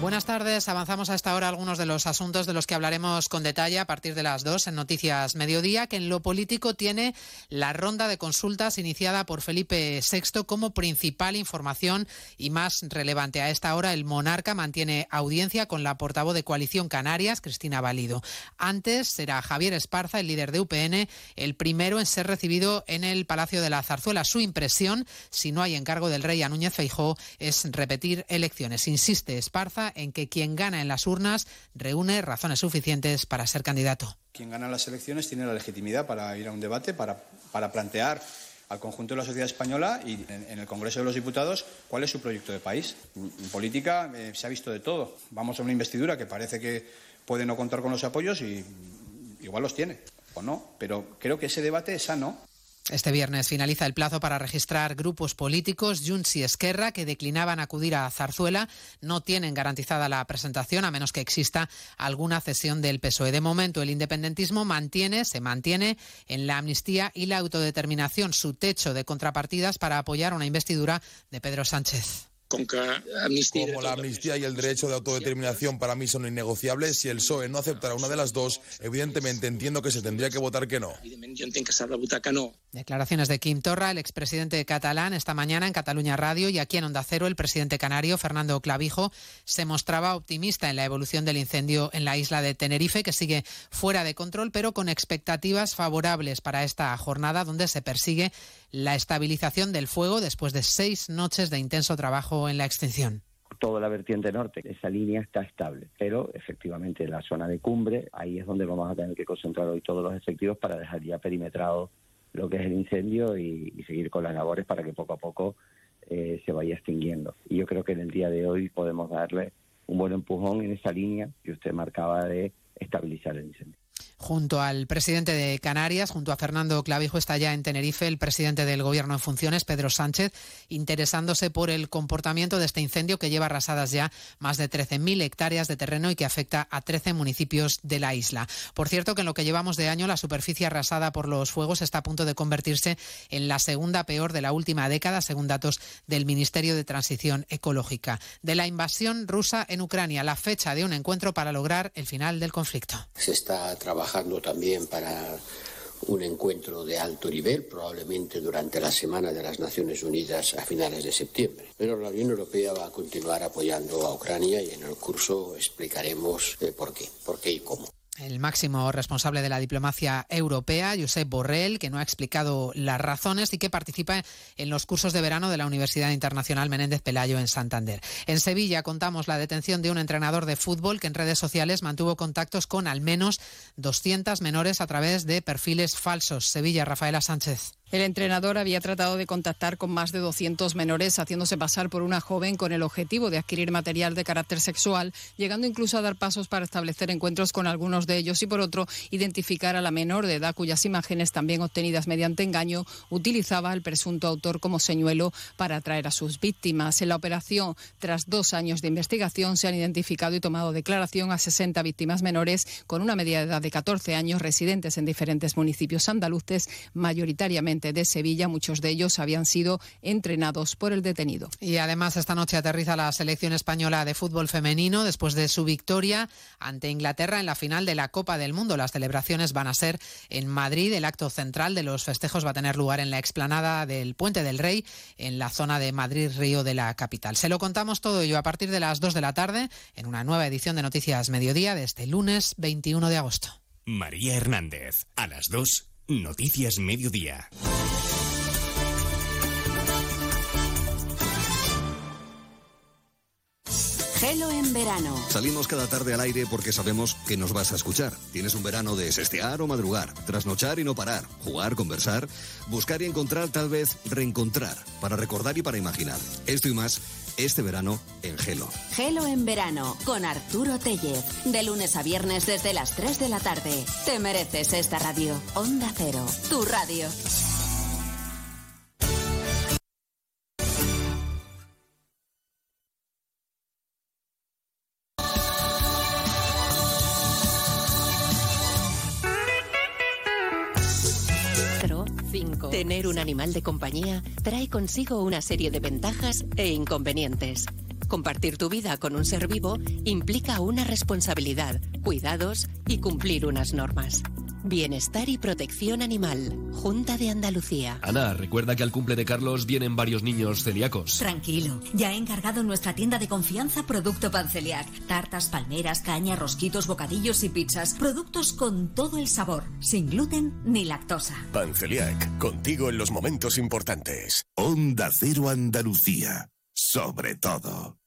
Buenas tardes. Avanzamos a esta hora algunos de los asuntos de los que hablaremos con detalle a partir de las dos en Noticias Mediodía, que en lo político tiene la ronda de consultas iniciada por Felipe VI como principal información y más relevante. A esta hora el monarca mantiene audiencia con la portavoz de Coalición Canarias, Cristina Valido. Antes será Javier Esparza, el líder de UPN, el primero en ser recibido en el Palacio de la Zarzuela. Su impresión, si no hay encargo del rey a Núñez Feijó, es repetir elecciones. Insiste Esparza en que quien gana en las urnas reúne razones suficientes para ser candidato. Quien gana las elecciones tiene la legitimidad para ir a un debate, para, para plantear al conjunto de la sociedad española y en, el Congreso de los Diputados cuál es su proyecto de país. En política eh, se ha visto de todo. Vamos a una investidura que parece que puede no contar con los apoyos y igual los tiene o no, pero creo que ese debate es sano este viernes finaliza el plazo para registrar grupos políticos. Junts y Esquerra, que declinaban acudir a Zarzuela, no tienen garantizada la presentación a menos que exista alguna cesión del PSOE. De momento, el independentismo mantiene, se mantiene en la amnistía y la autodeterminación, su techo de contrapartidas para apoyar una investidura de Pedro Sánchez. Como la amnistía y el derecho de autodeterminación para mí son innegociables, si el PSOE no aceptara una de las dos, evidentemente entiendo que se tendría que votar que no. Declaraciones de Quim Torra, el expresidente catalán, esta mañana en Cataluña Radio y aquí en Onda Cero, el presidente canario, Fernando Clavijo, se mostraba optimista en la evolución del incendio en la isla de Tenerife, que sigue fuera de control, pero con expectativas favorables para esta jornada donde se persigue la estabilización del fuego después de seis noches de intenso trabajo en la extinción toda la vertiente norte. Esa línea está estable, pero efectivamente la zona de cumbre, ahí es donde vamos a tener que concentrar hoy todos los efectivos para dejar ya perimetrado lo que es el incendio y, seguir con las labores para que poco a poco eh, se vaya extinguiendo. Y yo creo que en el día de hoy podemos darle un buen empujón en esa línea que usted marcaba de estabilizar el incendio junto al presidente de Canarias, junto a Fernando Clavijo, está ya en Tenerife el presidente del Gobierno en funciones, Pedro Sánchez, interesándose por el comportamiento de este incendio que lleva arrasadas ya más de 13.000 hectáreas de terreno y que afecta a 13 municipios de la isla. Por cierto, que en lo que llevamos de año, la superficie arrasada por los fuegos está a punto de convertirse en la segunda peor de la última década, según datos del Ministerio de Transición Ecológica. De la invasión rusa en Ucrania, la fecha de un encuentro para lograr el final del conflicto. Se está trabajando trabajando también para un encuentro de alto nivel, probablemente durante la Semana de las Naciones Unidas a finales de septiembre. Pero la Unión Europea va a continuar apoyando a Ucrania y en el curso explicaremos eh, por qué, por qué y cómo. El máximo responsable de la diplomacia europea, Josep Borrell, que no ha explicado las razones y que participa en los cursos de verano de la Universidad Internacional Menéndez Pelayo en Santander. En Sevilla contamos la detención de un entrenador de fútbol que en redes sociales mantuvo contactos con al menos 200 menores a través de perfiles falsos. Sevilla, Rafaela Sánchez. El entrenador había tratado de contactar con más de 200 menores, haciéndose pasar por una joven con el objetivo de adquirir material de carácter sexual, llegando incluso a dar pasos para establecer encuentros con algunos de ellos y, por otro, identificar a la menor de edad cuyas imágenes, también obtenidas mediante engaño, utilizaba al presunto autor como señuelo para atraer a sus víctimas. En la operación, tras dos años de investigación, se han identificado y tomado declaración a 60 víctimas menores con una media de edad de 14 años, residentes en diferentes municipios andaluces, mayoritariamente de Sevilla. Muchos de ellos habían sido entrenados por el detenido. Y además esta noche aterriza la selección española de fútbol femenino después de su victoria ante Inglaterra en la final de la Copa del Mundo. Las celebraciones van a ser en Madrid. El acto central de los festejos va a tener lugar en la explanada del Puente del Rey, en la zona de Madrid-Río de la capital. Se lo contamos todo ello a partir de las 2 de la tarde en una nueva edición de Noticias Mediodía de este lunes 21 de agosto. María Hernández, a las 2, Noticias Mediodía. Gelo en verano. Salimos cada tarde al aire porque sabemos que nos vas a escuchar. Tienes un verano de sestear o madrugar, trasnochar y no parar, jugar, conversar, buscar y encontrar, tal vez reencontrar, para recordar y para imaginar. Esto y más este verano en Gelo. Gelo en verano con Arturo Tellez. De lunes a viernes desde las 3 de la tarde. Te mereces esta radio. Onda Cero, tu radio. Tener un animal de compañía trae consigo una serie de ventajas e inconvenientes. Compartir tu vida con un ser vivo implica una responsabilidad, cuidados y cumplir unas normas. Bienestar y protección animal. Junta de Andalucía. Ana, recuerda que al cumple de Carlos vienen varios niños celíacos. Tranquilo, ya he encargado en nuestra tienda de confianza producto panceliac. Tartas, palmeras, caña, rosquitos, bocadillos y pizzas. Productos con todo el sabor, sin gluten ni lactosa. Panceliac, contigo en los momentos importantes. Onda Cero Andalucía, sobre todo.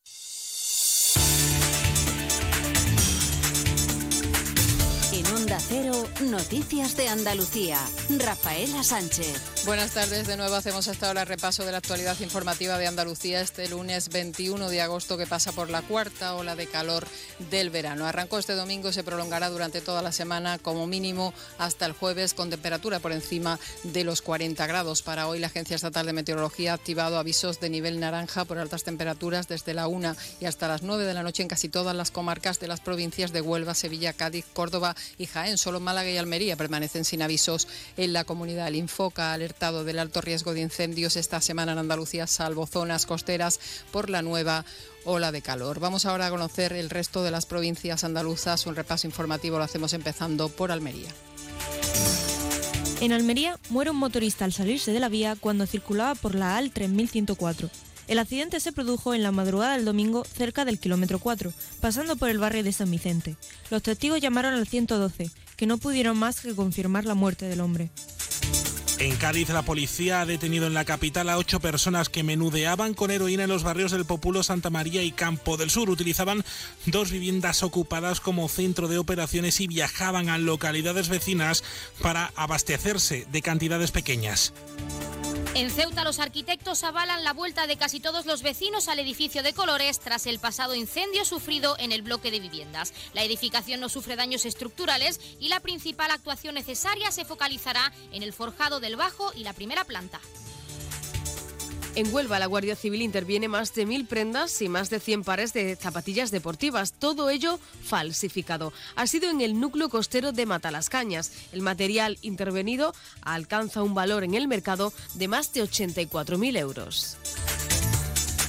Noticias de Andalucía. Rafaela Sánchez. Buenas tardes, de nuevo hacemos hasta ahora repaso de la actualidad informativa de Andalucía este lunes 21 de agosto que pasa por la cuarta ola de calor del verano. Arrancó este domingo y se prolongará durante toda la semana como mínimo hasta el jueves con temperatura por encima de los 40 grados. Para hoy la Agencia Estatal de Meteorología ha activado avisos de nivel naranja por altas temperaturas desde la 1 y hasta las 9 de la noche en casi todas las comarcas de las provincias de Huelva, Sevilla, Cádiz, Córdoba y Jaén. Solo Málaga y Almería permanecen sin avisos en la comunidad. El Infoca ha alertado del alto riesgo de incendios esta semana en Andalucía, salvo zonas costeras, por la nueva ola de calor. Vamos ahora a conocer el resto de las provincias andaluzas. Un repaso informativo lo hacemos empezando por Almería. En Almería muere un motorista al salirse de la vía cuando circulaba por la AL 3104. El accidente se produjo en la madrugada del domingo cerca del kilómetro 4, pasando por el barrio de San Vicente. Los testigos llamaron al 112, que no pudieron más que confirmar la muerte del hombre. En Cádiz, la policía ha detenido en la capital a ocho personas que menudeaban con heroína en los barrios del Populo, Santa María y Campo del Sur. Utilizaban dos viviendas ocupadas como centro de operaciones y viajaban a localidades vecinas para abastecerse de cantidades pequeñas. En Ceuta los arquitectos avalan la vuelta de casi todos los vecinos al edificio de colores tras el pasado incendio sufrido en el bloque de viviendas. La edificación no sufre daños estructurales y la principal actuación necesaria se focalizará en el forjado del bajo y la primera planta. En Huelva, la Guardia Civil interviene más de mil prendas y más de 100 pares de zapatillas deportivas, todo ello falsificado. Ha sido en el núcleo costero de Matalascañas. El material intervenido alcanza un valor en el mercado de más de 84.000 euros.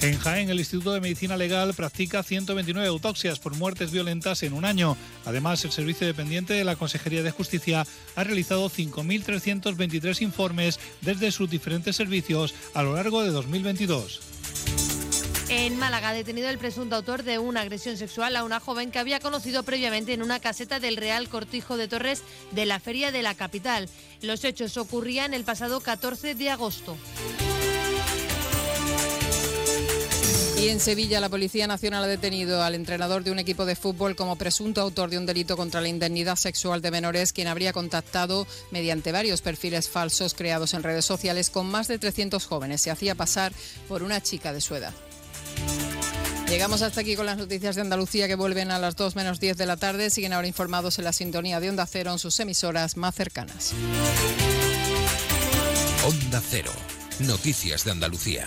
En Jaén, el Instituto de Medicina Legal practica 129 autopsias por muertes violentas en un año. Además, el servicio dependiente de la Consejería de Justicia ha realizado 5.323 informes desde sus diferentes servicios a lo largo de 2022. En Málaga ha detenido el presunto autor de una agresión sexual a una joven que había conocido previamente en una caseta del Real Cortijo de Torres de la Feria de la capital. Los hechos ocurrían el pasado 14 de agosto. Y en Sevilla la Policía Nacional ha detenido al entrenador de un equipo de fútbol como presunto autor de un delito contra la indemnidad sexual de menores, quien habría contactado mediante varios perfiles falsos creados en redes sociales con más de 300 jóvenes. Se hacía pasar por una chica de su edad. Llegamos hasta aquí con las noticias de Andalucía que vuelven a las 2 menos 10 de la tarde. Siguen ahora informados en la sintonía de Onda Cero en sus emisoras más cercanas. Onda Cero. Noticias de Andalucía.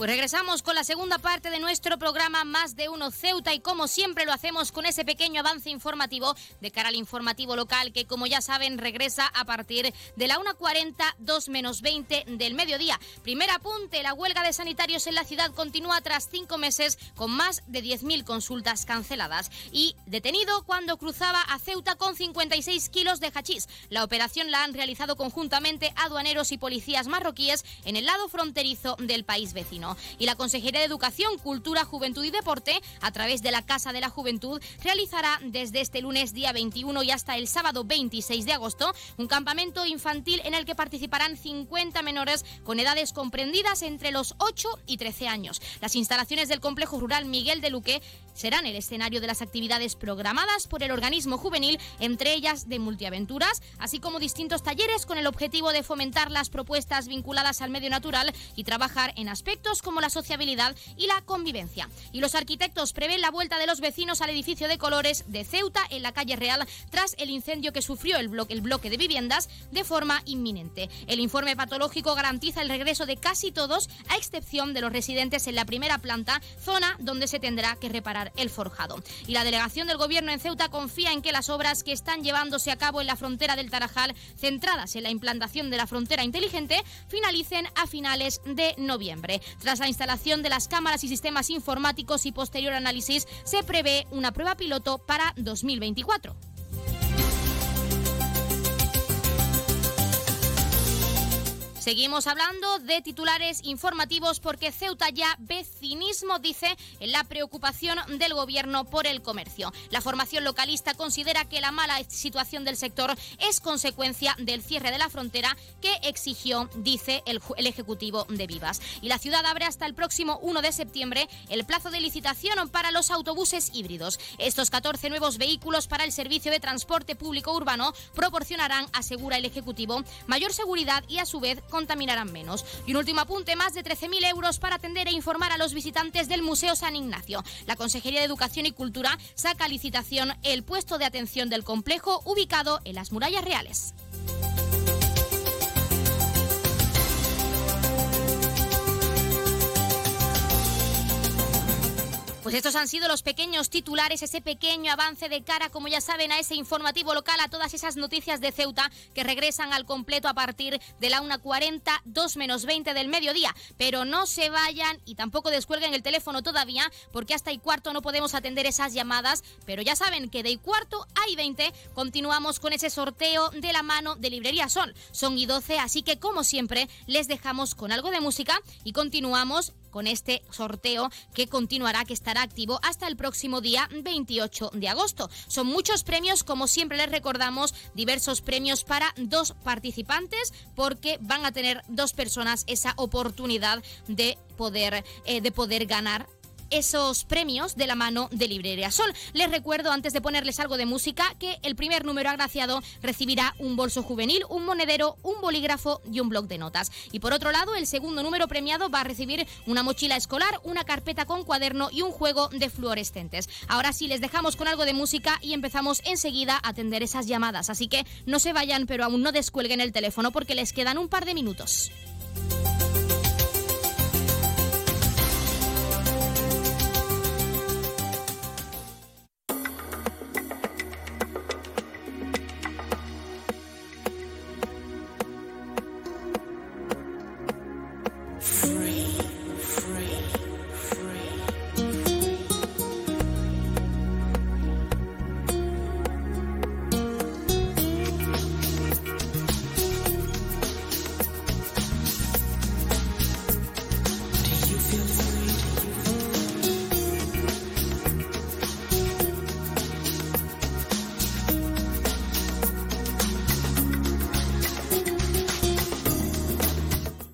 Pues regresamos con la segunda parte de nuestro programa Más de Uno Ceuta y como siempre lo hacemos con ese pequeño avance informativo de cara al informativo local que como ya saben regresa a partir de la 1.40, 2 menos 20 del mediodía. Primer apunte, la huelga de sanitarios en la ciudad continúa tras cinco meses con más de 10.000 consultas canceladas y detenido cuando cruzaba a Ceuta con 56 kilos de hachís. La operación la han realizado conjuntamente aduaneros y policías marroquíes en el lado fronterizo del país vecino. Y la Consejería de Educación, Cultura, Juventud y Deporte, a través de la Casa de la Juventud, realizará desde este lunes día 21 y hasta el sábado 26 de agosto un campamento infantil en el que participarán 50 menores con edades comprendidas entre los 8 y 13 años. Las instalaciones del complejo rural Miguel de Luque serán el escenario de las actividades programadas por el organismo juvenil, entre ellas de multiaventuras, así como distintos talleres con el objetivo de fomentar las propuestas vinculadas al medio natural y trabajar en aspectos como la sociabilidad y la convivencia. Y los arquitectos prevén la vuelta de los vecinos al edificio de colores de Ceuta en la calle Real tras el incendio que sufrió el bloque, el bloque de viviendas de forma inminente. El informe patológico garantiza el regreso de casi todos, a excepción de los residentes en la primera planta, zona donde se tendrá que reparar el forjado. Y la delegación del gobierno en Ceuta confía en que las obras que están llevándose a cabo en la frontera del Tarajal, centradas en la implantación de la frontera inteligente, finalicen a finales de noviembre. Tras la instalación de las cámaras y sistemas informáticos y posterior análisis, se prevé una prueba piloto para 2024. Seguimos hablando de titulares informativos porque Ceuta ya ve cinismo, dice, la preocupación del gobierno por el comercio. La formación localista considera que la mala situación del sector es consecuencia del cierre de la frontera que exigió, dice el Ejecutivo de Vivas. Y la ciudad abre hasta el próximo 1 de septiembre el plazo de licitación para los autobuses híbridos. Estos 14 nuevos vehículos para el servicio de transporte público urbano proporcionarán, asegura el Ejecutivo, mayor seguridad y a su vez contaminarán menos. Y un último apunte, más de 13.000 euros para atender e informar a los visitantes del Museo San Ignacio. La Consejería de Educación y Cultura saca a licitación el puesto de atención del complejo ubicado en las murallas reales. Pues estos han sido los pequeños titulares, ese pequeño avance de cara, como ya saben, a ese informativo local, a todas esas noticias de Ceuta que regresan al completo a partir de la 1.40, 2 menos 20 del mediodía. Pero no se vayan y tampoco descuelguen el teléfono todavía, porque hasta y cuarto no podemos atender esas llamadas. Pero ya saben que de y cuarto a y 20 continuamos con ese sorteo de la mano de Librería Sol. Son y 12, así que como siempre les dejamos con algo de música y continuamos con este sorteo que continuará, que estará activo hasta el próximo día 28 de agosto. Son muchos premios, como siempre les recordamos, diversos premios para dos participantes, porque van a tener dos personas esa oportunidad de poder, eh, de poder ganar esos premios de la mano de Librería Sol. Les recuerdo, antes de ponerles algo de música, que el primer número agraciado recibirá un bolso juvenil, un monedero, un bolígrafo y un bloc de notas. Y por otro lado, el segundo número premiado va a recibir una mochila escolar, una carpeta con cuaderno y un juego de fluorescentes. Ahora sí, les dejamos con algo de música y empezamos enseguida a atender esas llamadas. Así que no se vayan, pero aún no descuelguen el teléfono porque les quedan un par de minutos.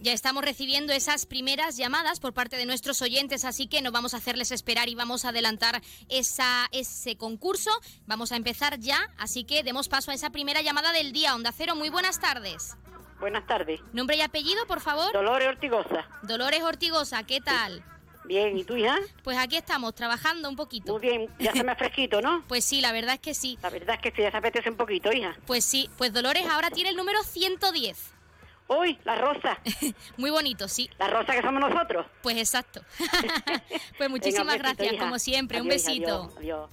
Ya estamos recibiendo esas primeras llamadas por parte de nuestros oyentes, así que no vamos a hacerles esperar y vamos a adelantar esa, ese concurso. Vamos a empezar ya, así que demos paso a esa primera llamada del día. Onda Cero, muy buenas tardes. Buenas tardes. Nombre y apellido, por favor. Dolores Ortigosa. Dolores Ortigosa, ¿qué tal? Bien, ¿y tú hija? Pues aquí estamos, trabajando un poquito. Muy bien, ya se me ha fresquito, ¿no? (laughs) Pues sí, la verdad es que sí. La verdad es que sí, ya se apetece un poquito, hija. Pues sí, pues Dolores ahora tiene el número 110. Uy, la rosa. (laughs) Muy bonito, sí. La rosa que somos nosotros. Pues exacto. (laughs) (laughs) pues muchísimas gracias, como siempre. un besito. adiós.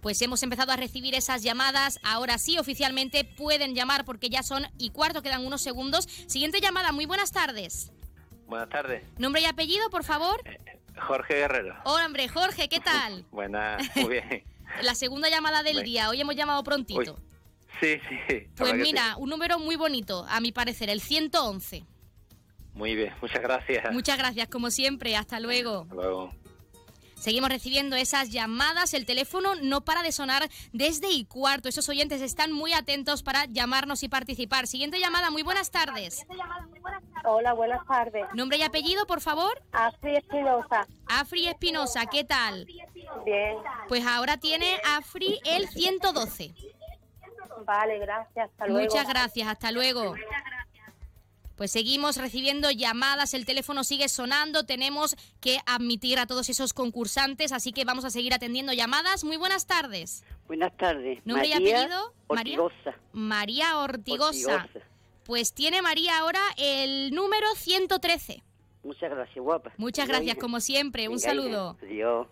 Pues hemos empezado a recibir esas llamadas. Ahora sí, oficialmente pueden llamar porque ya son y cuarto, quedan unos segundos. Siguiente llamada, muy buenas tardes. Buenas tardes. Nombre y apellido, por favor. Jorge Guerrero. Hola, hombre, Jorge, ¿qué tal? Buenas, muy bien. La segunda llamada del día. Hoy hemos llamado prontito. Sí, sí. Pues mira, un número muy bonito, a mi parecer, el 111. Muy bien, muchas gracias. Muchas gracias, como siempre. Hasta luego. Hasta luego. Seguimos recibiendo esas llamadas. El teléfono no para de sonar desde y cuarto. Esos oyentes están muy atentos para llamarnos y participar. Siguiente llamada, muy buenas tardes. Hola, buenas tardes. Nombre y apellido, por favor. Afri Espinosa. Afri Espinosa, ¿qué tal? Bien. Pues ahora tiene Afri el 112. Vale, gracias. Hasta luego. Muchas gracias, hasta luego. Pues seguimos recibiendo llamadas, el teléfono sigue sonando, tenemos que admitir a todos esos concursantes, así que vamos a seguir atendiendo llamadas. Muy buenas tardes. Buenas tardes. ¿Nombre María y apellido? Ortigosa. María Ortigosa. Ortigosa. Pues tiene María ahora el número 113. Muchas gracias, guapa. Muchas gracias, como siempre. Un saludo. Adiós.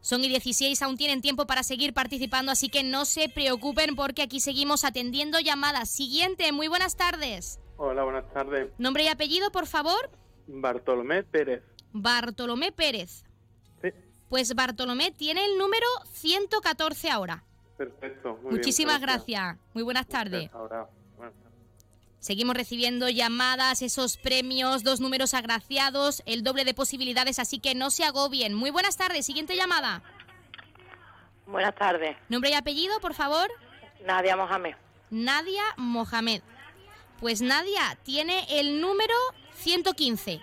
Son y 16, aún tienen tiempo para seguir participando, así que no se preocupen porque aquí seguimos atendiendo llamadas. Siguiente, muy buenas tardes. Hola, buenas tardes. Nombre y apellido, por favor. Bartolomé Pérez. Bartolomé Pérez. Sí. Pues Bartolomé tiene el número 114 ahora. Perfecto. Muy bien, Muchísimas gracias. Muy buenas tardes. Ahora. Seguimos recibiendo llamadas, esos premios, dos números agraciados, el doble de posibilidades, así que no se agobien. Muy buenas tardes. Siguiente llamada. Buenas tardes. Nombre y apellido, por favor. Nadia Mohamed. Nadia Mohamed. Pues Nadia tiene el número 115.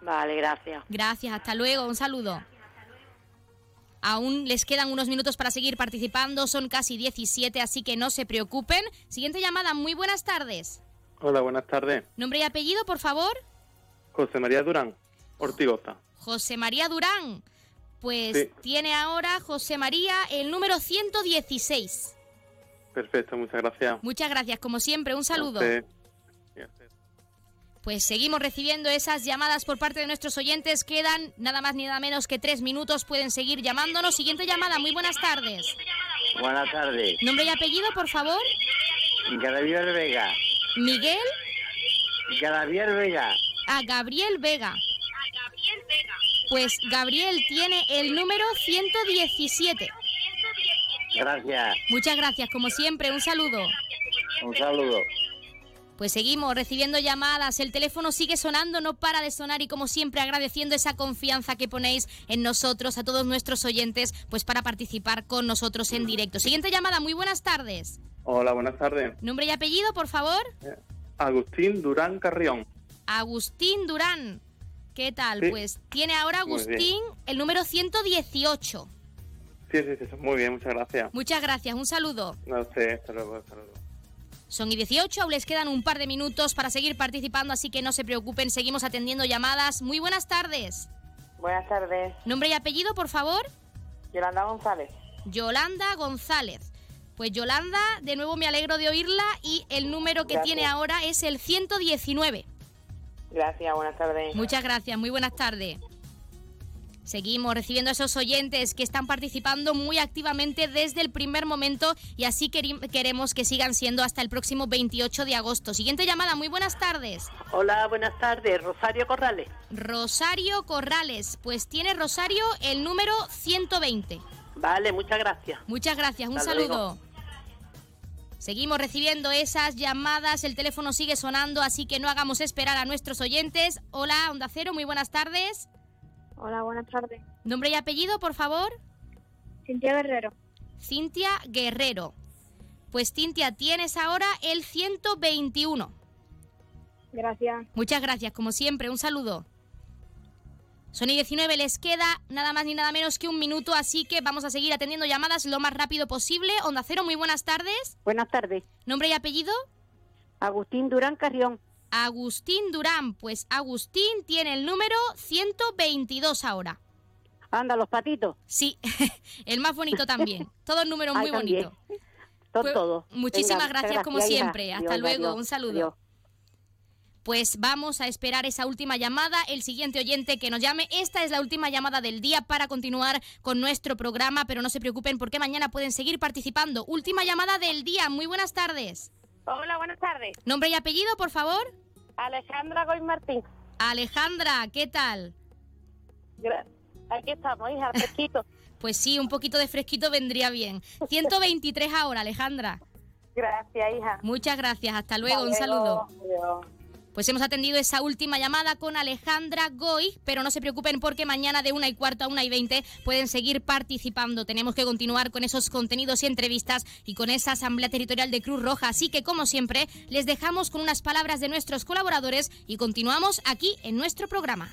Vale, gracias. Gracias, hasta luego, un saludo. Aún les quedan unos minutos para seguir participando, son casi 17, así que no se preocupen. Siguiente llamada, muy buenas tardes. Hola, buenas tardes. Nombre y apellido, por favor. José María Durán, Ortigoza. José María Durán. Pues Sí. tiene ahora José María el número 116. Perfecto, muchas gracias. Muchas gracias, como siempre, un saludo. Sí. Pues seguimos recibiendo esas llamadas por parte de nuestros oyentes. Quedan nada más ni nada menos que tres minutos. Pueden seguir llamándonos. Siguiente llamada, muy buenas tardes. Buenas tardes. Nombre y apellido, por favor. Gabriel Vega. Miguel Gabriel Vega. a Gabriel Vega. Pues Gabriel tiene el número 117. Gracias. Muchas gracias, como siempre, un saludo. Un saludo. Pues seguimos recibiendo llamadas, el teléfono sigue sonando, no para de sonar y como siempre agradeciendo esa confianza que ponéis en nosotros, a todos nuestros oyentes, pues para participar con nosotros en directo. Siguiente llamada, muy buenas tardes. Hola, buenas tardes. Nombre y apellido, por favor. Agustín Durán Carrión. Agustín Durán. ¿Qué tal? Sí. Pues tiene ahora. Agustín el número 118. Sí, sí, sí, muy bien, muchas gracias. Muchas gracias, un saludo. No sé, hasta luego, hasta luego. Son y 18, aún les quedan un par de minutos para seguir participando, así que no se preocupen, seguimos atendiendo llamadas. Muy buenas tardes. Buenas tardes. Nombre y apellido, por favor. Yolanda González. Yolanda González. Pues Yolanda, de nuevo me alegro de oírla y el número que Gracias. tiene ahora es el 119. Gracias, buenas tardes. Muchas gracias, muy buenas tardes. Seguimos recibiendo a esos oyentes que están participando muy activamente desde el primer momento y así queremos que sigan siendo hasta el próximo 28 de agosto. Siguiente llamada, muy buenas tardes. Hola, buenas tardes. Rosario Corrales. Rosario Corrales, pues tiene Rosario el número 120. Vale, muchas gracias. Muchas gracias, un Hasta saludo. Seguimos recibiendo esas llamadas, el teléfono sigue sonando, así que no hagamos esperar a nuestros oyentes. Hola, Onda Cero, muy buenas tardes. Hola, buenas tardes. Nombre y apellido, por favor. Cintia Guerrero. Cintia Guerrero. Pues Cintia, tienes ahora el 121. Gracias. Muchas gracias, como siempre. Un saludo. Sony 19 les queda nada más ni nada menos que un minuto, así que vamos a seguir atendiendo llamadas lo más rápido posible. Onda Cero, muy buenas tardes. Buenas tardes. ¿Nombre y apellido? Agustín Durán Carrión. Agustín Durán, pues Agustín tiene el número 122 ahora. Anda, los patitos. Sí, (laughs) el más bonito también. (laughs) Todos números muy bonitos. Todo, pues, todo. Muchísimas gracias, como siempre. Hasta luego, un saludo. Pues vamos a esperar esa última llamada, el siguiente oyente que nos llame. Esta es la última llamada del día para continuar con nuestro programa, pero no se preocupen porque mañana pueden seguir participando. Última llamada del día. Muy buenas tardes. Hola, buenas tardes. Nombre y apellido, por favor. Alejandra Goy Martín. Alejandra, ¿qué tal? Aquí estamos, hija, (laughs) fresquito. pues sí, un poquito de fresquito vendría bien. 123 ahora, Alejandra. Gracias, hija. Muchas gracias. Hasta luego. un saludo. Pues hemos atendido esa última llamada con Alejandra Goy, pero no se preocupen porque mañana de una y cuarto a una y veinte pueden seguir participando. Tenemos que continuar con esos contenidos y entrevistas y con esa Asamblea Territorial de Cruz Roja. Así que, como siempre, les dejamos con unas palabras de nuestros colaboradores y continuamos aquí en nuestro programa.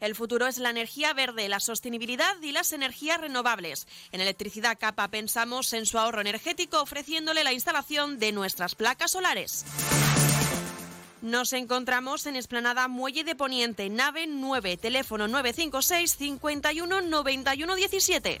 El futuro es la energía verde, la sostenibilidad y las energías renovables. En Electricidad Capa pensamos en su ahorro energético ofreciéndole la instalación de nuestras placas solares. Nos encontramos en Esplanada Muelle de Poniente, nave 9, teléfono 956 51 91 17.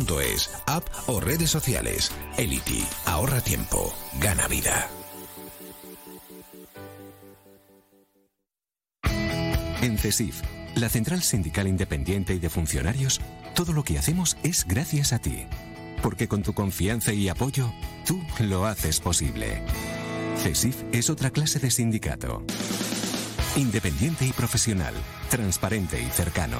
es app o redes sociales. Elity, ahorra tiempo, gana vida. En CESIF, la Central Sindical Independiente y de Funcionarios, todo lo que hacemos es gracias a ti. Porque con tu confianza y apoyo, tú lo haces posible. CESIF es otra clase de sindicato. Independiente y profesional, transparente y cercano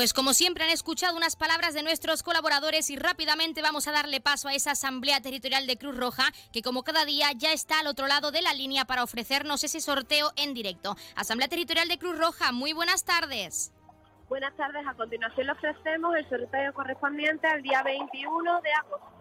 Pues como siempre han escuchado unas palabras de nuestros colaboradores y rápidamente vamos a darle paso a esa Asamblea Territorial de Cruz Roja que como cada día ya está al otro lado de la línea para ofrecernos ese sorteo en directo. Asamblea Territorial de Cruz Roja, muy buenas tardes. Buenas tardes, a continuación le ofrecemos el sorteo correspondiente al día 21 de agosto.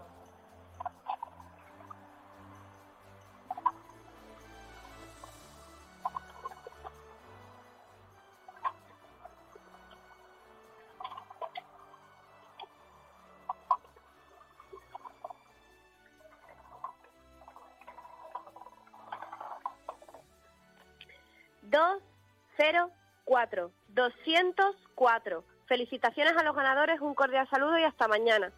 Dos, cero, cuatro, doscientos cuatro. Felicitaciones a los ganadores, un cordial saludo y hasta mañana.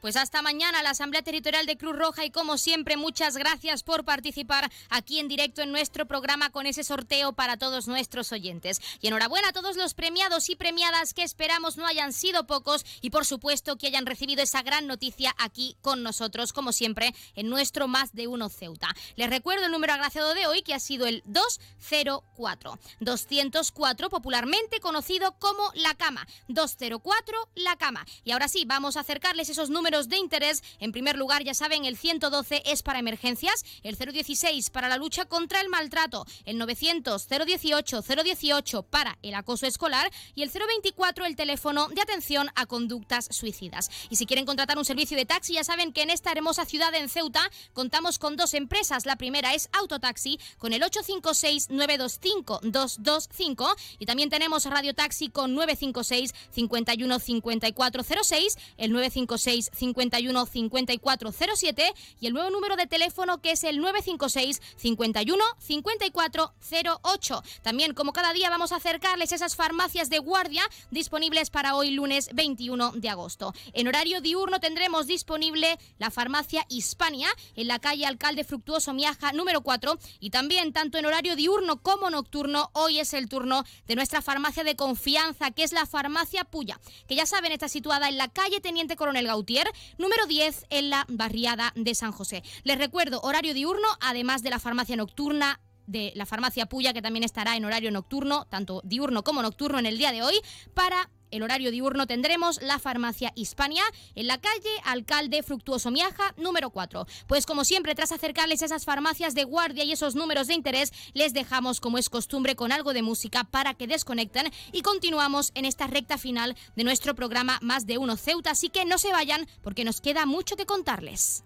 Pues hasta mañana la Asamblea Territorial de Cruz Roja y como siempre muchas gracias por participar aquí en directo en nuestro programa con ese sorteo para todos nuestros oyentes. Y enhorabuena a todos los premiados y premiadas que esperamos no hayan sido pocos y por supuesto que hayan recibido esa gran noticia aquí con nosotros como siempre en nuestro Más de Uno Ceuta. Les recuerdo el número agraciado de hoy que ha sido el 204. 204 popularmente conocido como La Cama. 204 La Cama. Y ahora sí, vamos a acercarles esos números de interés. En primer lugar, ya saben, el 112 es para emergencias, el 016 para la lucha contra el maltrato, el 900 018 018 para el acoso escolar y el 024 el teléfono de atención a conductas suicidas. Y si quieren contratar un servicio de taxi, ya saben que en esta hermosa ciudad en Ceuta contamos con dos empresas. La primera es Autotaxi con el 856 925 225 y también tenemos Radio Taxi con 956 51 5406, el 956 51 5407 y el nuevo número de teléfono que es el 956 51 5408. También, como cada día, vamos a acercarles esas farmacias de guardia disponibles para hoy, lunes 21 de agosto. En horario diurno tendremos disponible la farmacia Hispania en la calle Alcalde Fructuoso Miaja número 4 y también, tanto en horario diurno como nocturno, hoy es el turno de nuestra farmacia de confianza, que es la farmacia Puya, que ya saben está situada en la calle Teniente Coronel Gautier, número 10 en la barriada de San José. Les recuerdo, horario diurno, además de la farmacia nocturna de la farmacia Puya, que también estará en horario nocturno, tanto diurno como nocturno en el día de hoy, para el horario diurno tendremos la farmacia Hispania en la calle Alcalde Fructuoso Miaja, número 4. Pues como siempre, tras acercarles esas farmacias de guardia y esos números de interés, les dejamos como es costumbre con algo de música para que desconecten y continuamos en esta recta final de nuestro programa Más de Uno Ceuta, así que no se vayan porque nos queda mucho que contarles.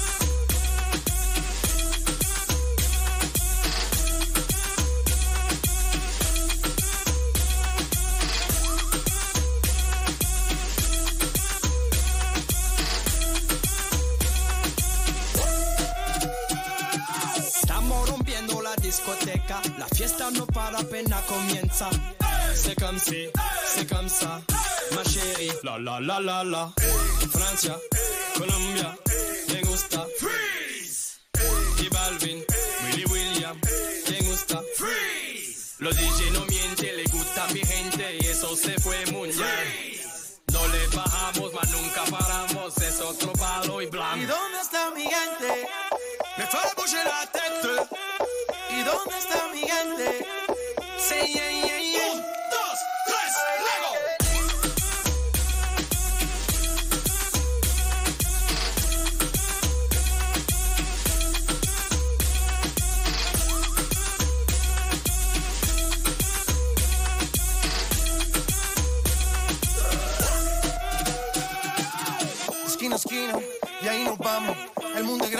Comienza. C'est comme si, c'est comme ça, ma chérie. La la la la la. Francia, Colombia, me gusta. Freeze. Y Balvin, Willy William, me gusta. Freeze. Los DJ no mienten, le gusta mi gente. eso se fue mundial. No le bajamos, mas nunca paramos,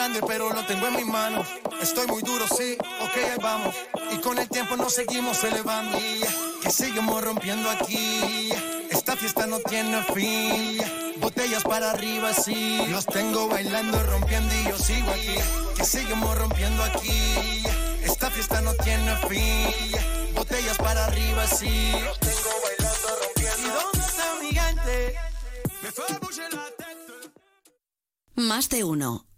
grande, pero lo tengo en mis manos. Estoy muy duro, sí, ok, ahí vamos. Y con el tiempo nos seguimos elevando. Que seguimos rompiendo aquí. Esta fiesta no tiene fin. Botellas para arriba, sí. Los tengo bailando, rompiendo y yo sigo aquí. Que seguimos rompiendo aquí. Esta fiesta no tiene fin. Botellas para arriba, sí. Los tengo bailando, rompiendo. ¿Y dónde está mi gente? Me fue a la. Más de uno.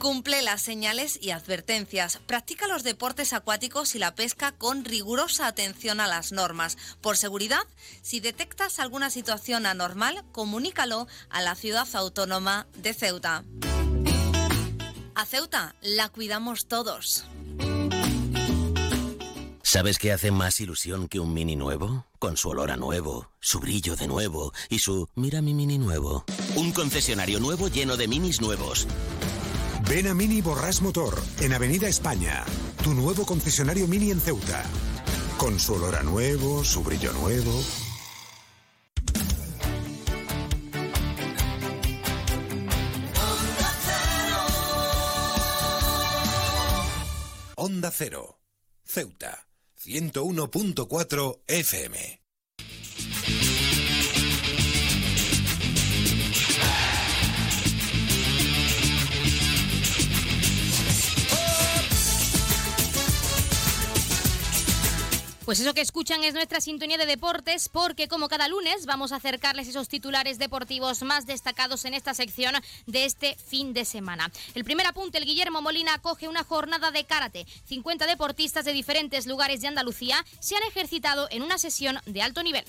Cumple las señales y advertencias. Practica los deportes acuáticos y la pesca con rigurosa atención a las normas. Por seguridad, si detectas alguna situación anormal, comunícalo a la ciudad autónoma de Ceuta. A Ceuta la cuidamos todos. ¿Sabes qué hace más ilusión que un mini nuevo? Con su olor a nuevo, su brillo de nuevo y su mira mi mini nuevo. Un concesionario nuevo lleno de minis nuevos. Ven a Mini Borrás Motor, en Avenida España, tu nuevo concesionario Mini en Ceuta. Con su olor a nuevo, su brillo nuevo. Onda Cero. Ceuta. 101.4 FM. Pues eso que escuchan es nuestra sintonía de deportes porque como cada lunes vamos a acercarles esos titulares deportivos más destacados en esta sección de este fin de semana. El primer apunte, el Guillermo Molina acoge una jornada de karate. 50 deportistas de diferentes lugares de Andalucía se han ejercitado en una sesión de alto nivel.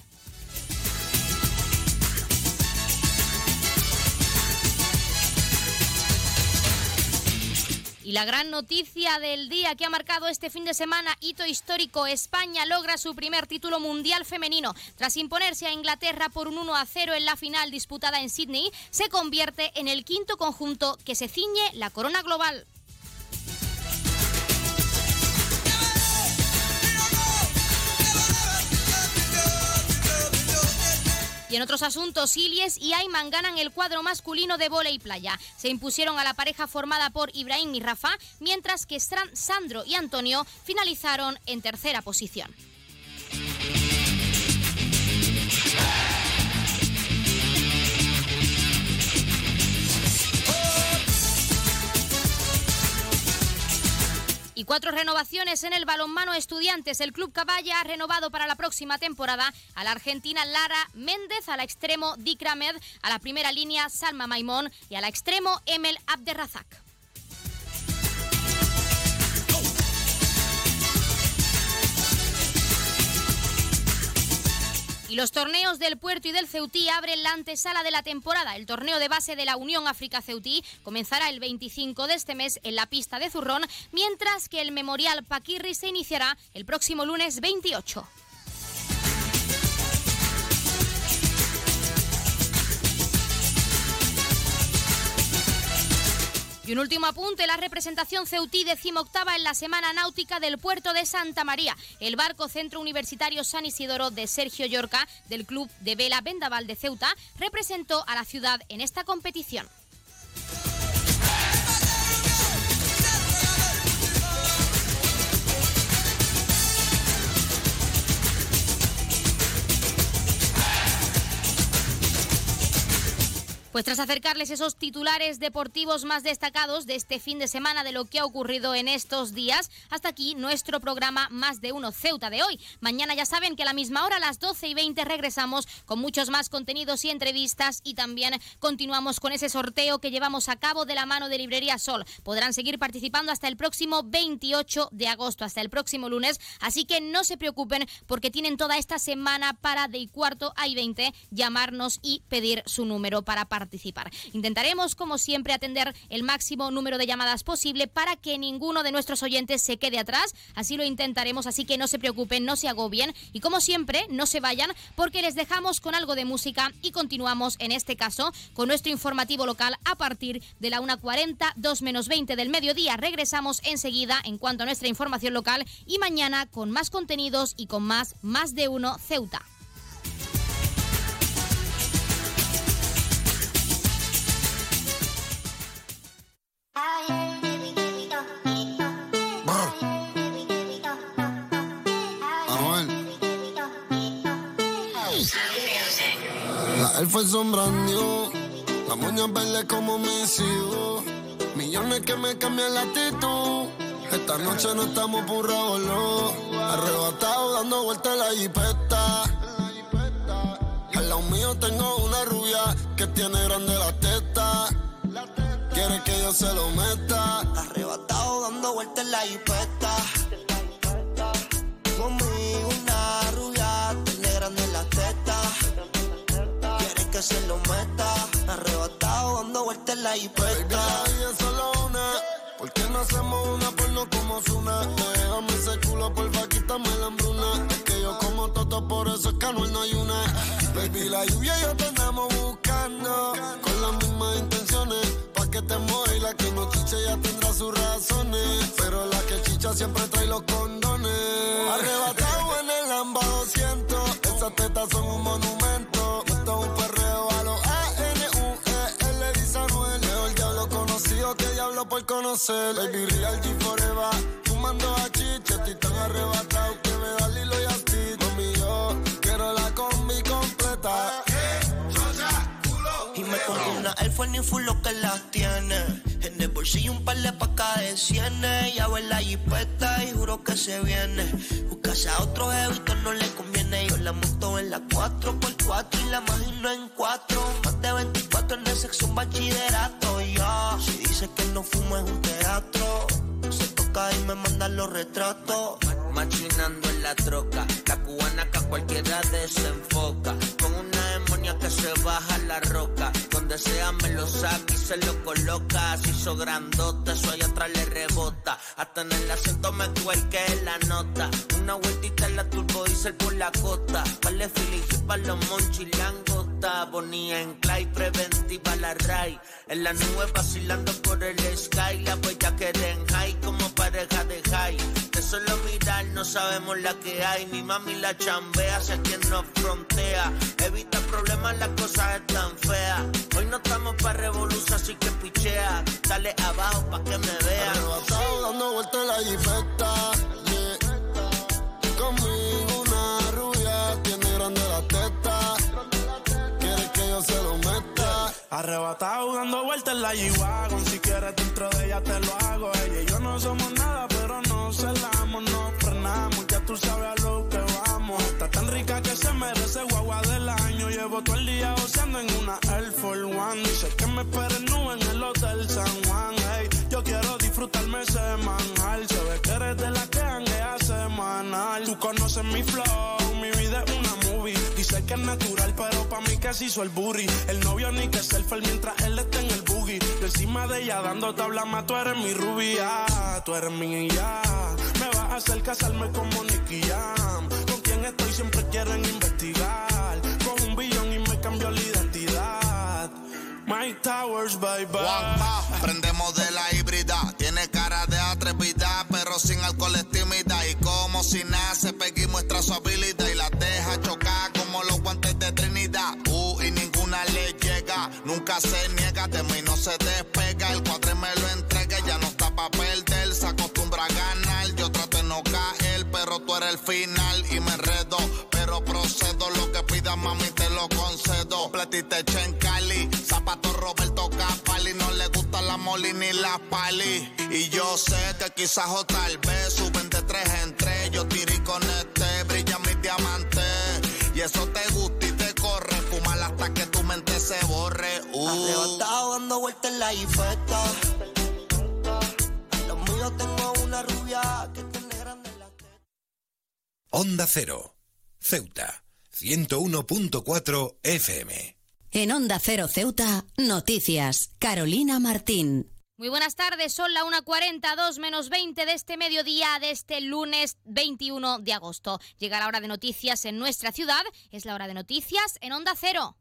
Y la gran noticia del día que ha marcado este fin de semana, hito histórico, España logra su primer título mundial femenino. Tras imponerse a Inglaterra por un 1 a 0 en la final disputada en Sydney, se convierte en el quinto conjunto que se ciñe la corona global. Y en otros asuntos, Ilies y Ayman ganan el cuadro masculino de y playa. Se impusieron a la pareja formada por Ibrahim y Rafa, mientras que Sandro y Antonio finalizaron en tercera posición. Y cuatro renovaciones en el balonmano estudiantes. El Club Caballa ha renovado para la próxima temporada a la argentina Lara Méndez, a la extremo Dick Ramed, a la primera línea Salma Maimón y a la extremo Emel Abderrazak. Y los torneos del Puerto y del Ceutí abren la antesala de la temporada. El torneo de base de la Unión África Ceutí comenzará el 25 de este mes en la pista de Zurrón, mientras que el Memorial Paquirri se iniciará el próximo lunes 28. Y un último apunte, la representación Ceutí decimoctava en la Semana Náutica del Puerto de Santa María. El barco Centro Universitario San Isidoro de Sergio Llorca, del Club de Vela Vendaval de Ceuta, representó a la ciudad en esta competición. Pues tras acercarles esos titulares deportivos más destacados de este fin de semana de lo que ha ocurrido en estos días, hasta aquí nuestro programa Más de Uno Ceuta de hoy. Mañana ya saben que a la misma hora, las 12 y 20, regresamos con muchos más contenidos y entrevistas y también continuamos con ese sorteo que llevamos a cabo de la mano de Librería Sol. Podrán seguir participando hasta el próximo 28 de agosto, hasta el próximo lunes, así que no se preocupen porque tienen toda esta semana para de cuarto a y 20 llamarnos y pedir su número para participar participar. Intentaremos, como siempre, atender el máximo número de llamadas posible para que ninguno de nuestros oyentes se quede atrás. Así lo intentaremos, así que no se preocupen, no se agobien y como siempre, no se vayan porque les dejamos con algo de música y continuamos en este caso con nuestro informativo local a partir de la 1.40, 2 menos 20 del mediodía. Regresamos enseguida en cuanto a nuestra información local y mañana con más contenidos y con más más de uno Ceuta. La él fue sombrando, la moña verde como sigo. Millones que me cambian la actitud. Esta noche no estamos por no. Arrebatado dando vueltas en la jipeta. Al lado mío tengo una rubia que tiene grande la teta. Quiere que yo se lo meta. Arrebatado dando vueltas en la jipeta. Conmigo una rubia tiene grande la teta. Quiere que se lo meta. Arrebatado dando vueltas en la jipeta. Baby, es solo una. ¿Por qué no hacemos una porno como Zuna? Déjame ese culo, porfa, quítame la hambruna. Es que yo como toto, por eso es que Anuel no hay una. Baby, la lluvia y yo te andamos buscando. Con las mismas intenciones. Y la que no chiche ya tendrá sus razones. Pero la que chicha siempre trae los condones. Arrebatado en el Lamba 200. Esas tetas son un monumento. Esto es un perreo a los A-N-U-E. L dice Anuel. Leo el diablo conocido que diablo por conocer. Baby, real G forever. Fumando a chiche, estoy tan arrebatado que me da Lilo y Asti. Mami, yo quiero la combi completa. Air Force ni full lo que las tiene. En el bolsillo un par de pacas de cienes. Ya ve la jipeta y juro que se viene. Buscase a otro jevito no le conviene. Yo la monto en la 4x4 y la imagino en 4. Más de 24 en el un bachillerato. Ya, si dice que no fumo es un teatro. Se toca y me manda los retratos. Machinando en la troca, la cubana que a cualquiera desenfoca. Con una demonia que se baja la roca. Donde sea me lo saca y se lo coloca. Se hizo grandote, eso allá atrás le rebota. Hasta en el acento me cuelque la nota. Una vueltita en la turbo diesel por la costa. Vale Philly para los monchis langota. Bonía en clay, preventiva la ray. En la nube vacilando por el sky. La huella que en high como pareja de high. Solo mirar no sabemos la que hay. Mi mami la chambea hacia quien nos frontea. Evita problemas, las cosas están feas. Hoy no estamos para revolución, así que pichea. Dale abajo pa' que me vea. Arrebatado dando vueltas la jipeta. Yeah. Conmigo una rubia tiene grande la teta. Quiere que yo se lo. Arrebatado dando vueltas en la G-Wagon. Si quieres dentro de ella te lo hago. Ella y yo no somos nada pero no celamos No frenamos, ya tú sabes a lo que vamos. Está tan rica que se merece guagua del año. Llevo todo el día goceando en una Air Force One. Dice que me esperen nube en el Hotel San Juan. Ey, Yo quiero disfrutarme semanal Se ve que eres de la que hanguea semanal Tú conoces mi flow, mi vida es una movie Dice que es natural, pero pa' mí que se hizo el booty. El novio ni que selfie mientras él está en el boogie. De encima de ella dando tabla más, tú eres mi rubia, tú eres mi ya. Me vas a hacer casarme como Nicky Jam. Con quien estoy siempre quieren investigar. Bye. prendemos de la híbrida. Tiene cara de atrevida, pero sin alcohol estimida. Y como si nace, Peggy muestra su habilidad y la deja chocar como los guantes de Trinidad. Uh, y ninguna le llega, nunca se niega, de mí no se despega. El cuadre me lo entrega, ya no está pa' perder, se acostumbra a ganar. Yo trato de no caer, pero tú eres el final y me enredo. Pero procedo, lo que pidas, mami, te lo concedo. Platiste en ni la pali. Y yo sé que quizás o tal vez suben de tres en tres. Yo tiré con este, brilla mi diamante. Y eso te gusta y te corre. Fumar hasta que tu mente se borre. Uh. Arrebatado dando vueltas en la infesta. Los míos tengo una rubia que tiene grande la Onda Cero, Ceuta, 101.4 FM. En Onda Cero Ceuta, noticias. Carolina Martín. Muy buenas tardes, son la 1.40, 2 menos 20 de este mediodía de este lunes 21 de agosto. Llega la hora de noticias en nuestra ciudad, es la hora de noticias en Onda Cero.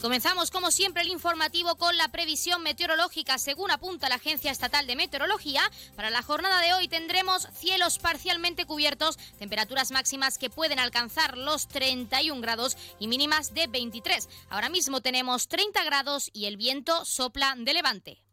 Comenzamos, como siempre, el informativo con la previsión meteorológica. Según apunta la Agencia Estatal de Meteorología, para la jornada de hoy tendremos cielos parcialmente cubiertos, temperaturas máximas que pueden alcanzar los 31 grados y mínimas de 23. Ahora mismo tenemos 30 grados y el viento sopla de levante.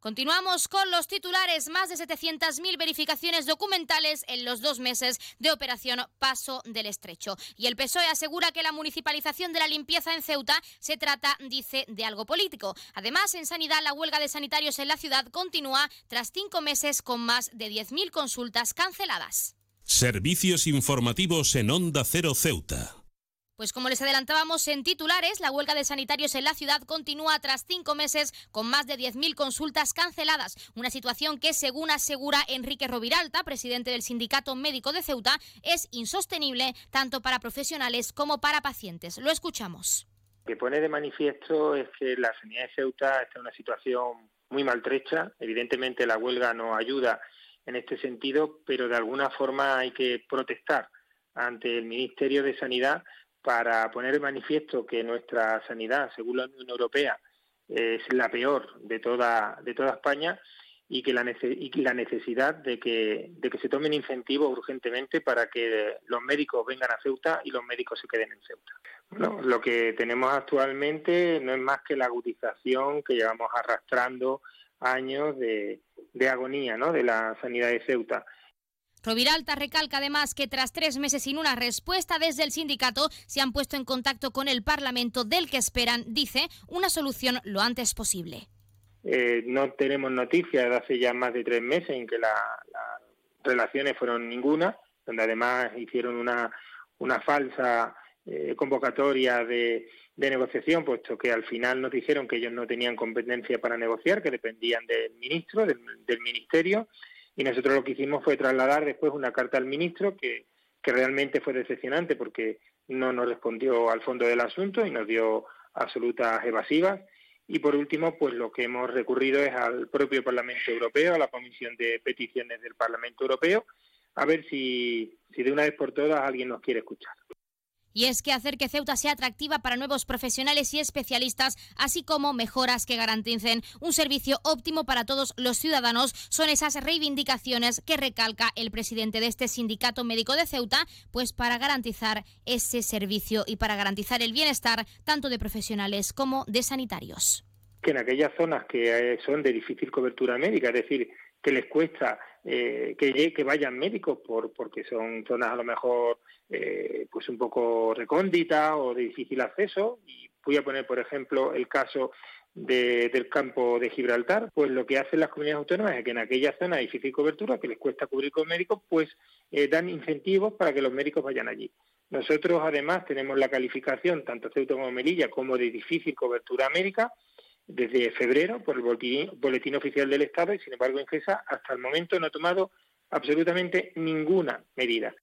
Continuamos con los titulares. Más de 700.000 verificaciones documentales en los dos meses de operación Paso del Estrecho. Y el PSOE asegura que la municipalización de la limpieza en Ceuta se trata, dice, de algo político. Además, en sanidad, la huelga de sanitarios en la ciudad continúa tras cinco meses con más de 10.000 consultas canceladas. Servicios informativos en Onda Cero Ceuta. Pues como les adelantábamos en titulares, la huelga de sanitarios en la ciudad continúa tras cinco meses con más de 10.000 consultas canceladas. Una situación que, según asegura Enrique Roviralta, presidente del Sindicato Médico de Ceuta, es insostenible tanto para profesionales como para pacientes. Lo escuchamos. Lo que pone de manifiesto es que la sanidad de Ceuta está en una situación muy maltrecha. Evidentemente la huelga no ayuda en este sentido, pero de alguna forma hay que protestar ante el Ministerio de Sanidad para poner en manifiesto que nuestra sanidad, según la Unión Europea, es la peor de toda, de toda España y que la, necesidad de que, se tomen incentivos urgentemente para que los médicos vengan a Ceuta y los médicos se queden en Ceuta. Lo que tenemos actualmente no es más que la agudización que llevamos arrastrando años de, de agonía ¿no? de la sanidad de Ceuta. Roviralta recalca además que tras tres meses sin una respuesta desde el sindicato se han puesto en contacto con el Parlamento del que esperan, dice, una solución lo antes posible. Eh, no tenemos noticias de hace ya más de tres meses en que las relaciones fueron ninguna, donde además hicieron una, falsa eh, convocatoria de, negociación, puesto que al final nos dijeron que ellos no tenían competencia para negociar, que dependían del ministro, del ministerio y nosotros lo que hicimos fue trasladar después una carta al ministro que, que realmente fue decepcionante porque no nos respondió al fondo del asunto y nos dio absolutas evasivas. Y por último, pues lo que hemos recurrido es al propio Parlamento Europeo, a la Comisión de Peticiones del Parlamento Europeo, a ver si, si de una vez por todas alguien nos quiere escuchar y es que hacer que Ceuta sea atractiva para nuevos profesionales y especialistas, así como mejoras que garanticen un servicio óptimo para todos los ciudadanos, son esas reivindicaciones que recalca el presidente de este sindicato médico de Ceuta, pues para garantizar ese servicio y para garantizar el bienestar tanto de profesionales como de sanitarios. Que en aquellas zonas que eh, son de difícil cobertura médica, es decir, que les cuesta eh, que, vayan médicos por, porque son zonas a lo mejor eh, pues un poco recónditas o de difícil acceso. Y voy a poner, por ejemplo, el caso del campo de Gibraltar, pues lo que hacen las comunidades autónomas es que en aquella zona de difícil cobertura, que les cuesta cubrir con médicos, pues eh, dan incentivos para que los médicos vayan allí. Nosotros, además, tenemos la calificación, tanto Ceuta como Melilla, como de difícil cobertura médica, desde febrero por el boletín, oficial del Estado y sin embargo Ingesa hasta el momento no ha tomado absolutamente ninguna medida.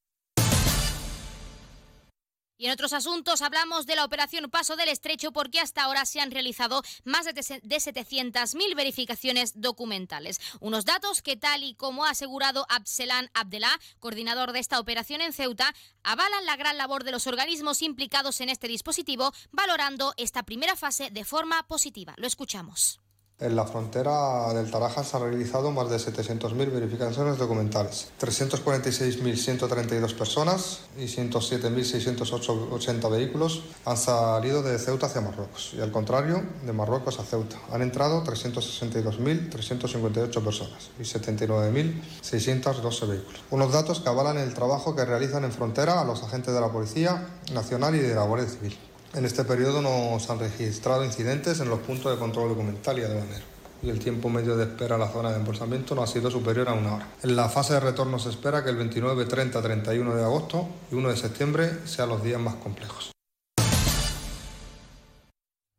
Y en otros asuntos hablamos de la operación Paso del Estrecho porque hasta ahora se han realizado más de 700.000 verificaciones documentales. Unos datos que tal y como ha asegurado Abselan Abdelá, coordinador de esta operación en Ceuta, avalan la gran labor de los organismos implicados en este dispositivo, valorando esta primera fase de forma positiva. Lo escuchamos. En la frontera del Taraja se han realizado más de 700.000 verificaciones documentales. 346.132 personas y 107.680 vehículos han salido de Ceuta hacia Marruecos y al contrario, de Marruecos a Ceuta. Han entrado 362.358 personas y 79.612 vehículos. Unos datos que avalan el trabajo que realizan en frontera a los agentes de la Policía Nacional y de la Guardia Civil. En este periodo no se han registrado incidentes en los puntos de control documental y aduanero y el tiempo medio de espera en la zona de embolsamiento no ha sido superior a una hora. En la fase de retorno se espera que el 29, 30, 31 de agosto y 1 de septiembre sean los días más complejos.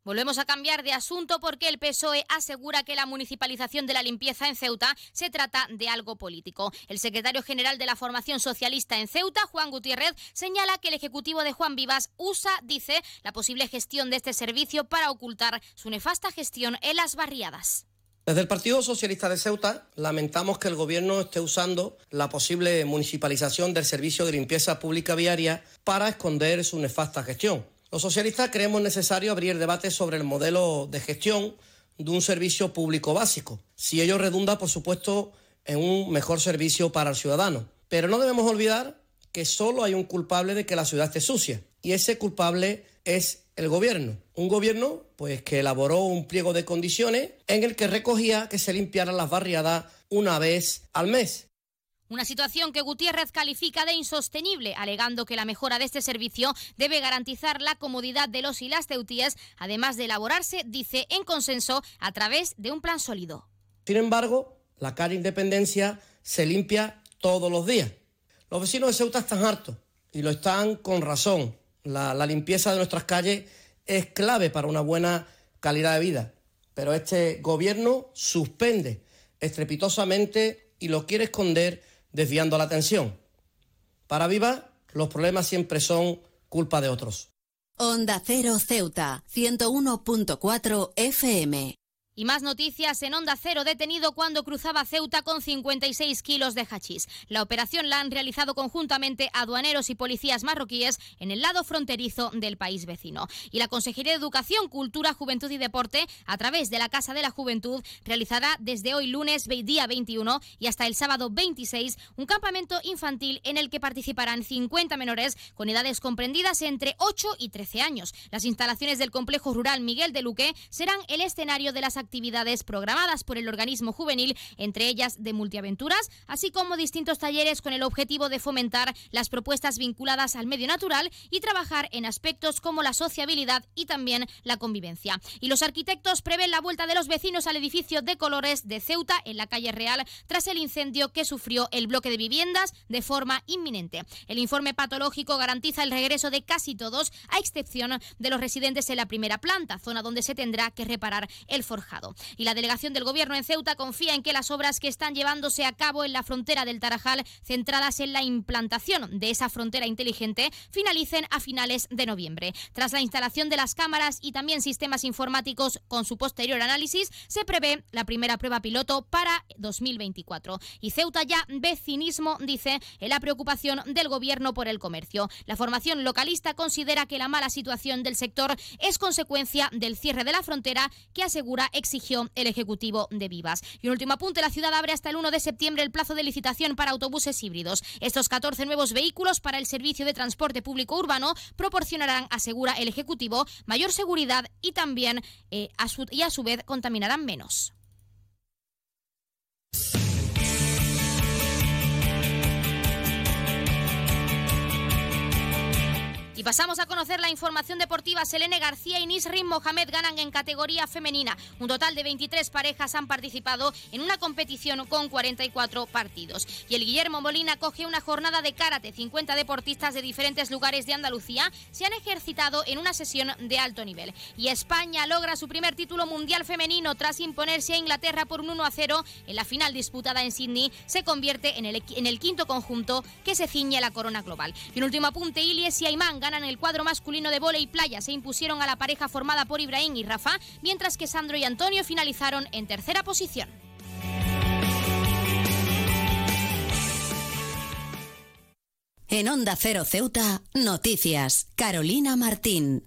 Volvemos a cambiar de asunto porque el PSOE asegura que la municipalización de la limpieza en Ceuta se trata de algo político. El secretario general de la Formación Socialista en Ceuta, Juan Gutiérrez, señala que el Ejecutivo de Juan Vivas usa, dice, la posible gestión de este servicio para ocultar su nefasta gestión en las barriadas. Desde el Partido Socialista de Ceuta lamentamos que el Gobierno esté usando la posible municipalización del servicio de limpieza pública viaria para esconder su nefasta gestión. Los socialistas creemos necesario abrir debate sobre el modelo de gestión de un servicio público básico, si ello redunda, por supuesto, en un mejor servicio para el ciudadano. Pero no debemos olvidar que solo hay un culpable de que la ciudad esté sucia, y ese culpable es el gobierno. Un gobierno pues que elaboró un pliego de condiciones en el que recogía que se limpiaran las barriadas una vez al mes. Una situación que Gutiérrez califica de insostenible, alegando que la mejora de este servicio debe garantizar la comodidad de los y las ceutíes, además de elaborarse, dice, en consenso a través de un plan sólido. Sin embargo, la cara Independencia se limpia todos los días. Los vecinos de Ceuta están hartos y lo están con razón. La, la limpieza de nuestras calles es clave para una buena calidad de vida, pero este gobierno suspende estrepitosamente y lo quiere esconder desviando la atención. Para Viva, los problemas siempre son culpa de otros. Onda Cero Ceuta, 101.4 FM. Y más noticias en Onda Cero, detenido cuando cruzaba Ceuta con 56 kilos de hachís. La operación la han realizado conjuntamente aduaneros y policías marroquíes en el lado fronterizo del país vecino. Y la Consejería de Educación, Cultura, Juventud y Deporte, a través de la Casa de la Juventud, realizará desde hoy lunes, día 21 y hasta el sábado 26, un campamento infantil en el que participarán 50 menores con edades comprendidas entre 8 y 13 años. Las instalaciones del complejo rural Miguel de Luque serán el escenario de las actividades actividades programadas por el organismo juvenil, entre ellas de multiaventuras, así como distintos talleres con el objetivo de fomentar las propuestas vinculadas al medio natural y trabajar en aspectos como la sociabilidad y también la convivencia. Y los arquitectos prevén la vuelta de los vecinos al edificio de colores de Ceuta en la calle Real tras el incendio que sufrió el bloque de viviendas de forma inminente. El informe patológico garantiza el regreso de casi todos, a excepción de los residentes en la primera planta, zona donde se tendrá que reparar el forjado. Y la delegación del Gobierno en Ceuta confía en que las obras que están llevándose a cabo en la frontera del Tarajal, centradas en la implantación de esa frontera inteligente, finalicen a finales de noviembre. Tras la instalación de las cámaras y también sistemas informáticos con su posterior análisis, se prevé la primera prueba piloto para 2024. Y Ceuta ya ve cinismo, dice, en la preocupación del Gobierno por el comercio. La formación localista considera que la mala situación del sector es consecuencia del cierre de la frontera que asegura exigió el Ejecutivo de Vivas. Y un último apunte, la ciudad abre hasta el 1 de septiembre el plazo de licitación para autobuses híbridos. Estos 14 nuevos vehículos para el servicio de transporte público urbano proporcionarán, asegura el Ejecutivo, mayor seguridad y también eh, a su, y a su vez contaminarán menos. Pasamos a conocer la información deportiva. Selene García y Nisrin Mohamed ganan en categoría femenina. Un total de 23 parejas han participado en una competición con 44 partidos. Y el Guillermo Molina coge una jornada de karate. 50 deportistas de diferentes lugares de Andalucía se han ejercitado en una sesión de alto nivel. Y España logra su primer título mundial femenino tras imponerse a Inglaterra por un 1 a 0 en la final disputada en Sydney. Se convierte en el, en el quinto conjunto que se ciñe la corona global. Y un último apunte, Ilies y Aymán ganan el cuadro masculino de y playa. Se impusieron a la pareja formada por Ibrahim y Rafa, mientras que Sandro y Antonio finalizaron en tercera posición. En Onda Cero Ceuta, noticias. Carolina Martín.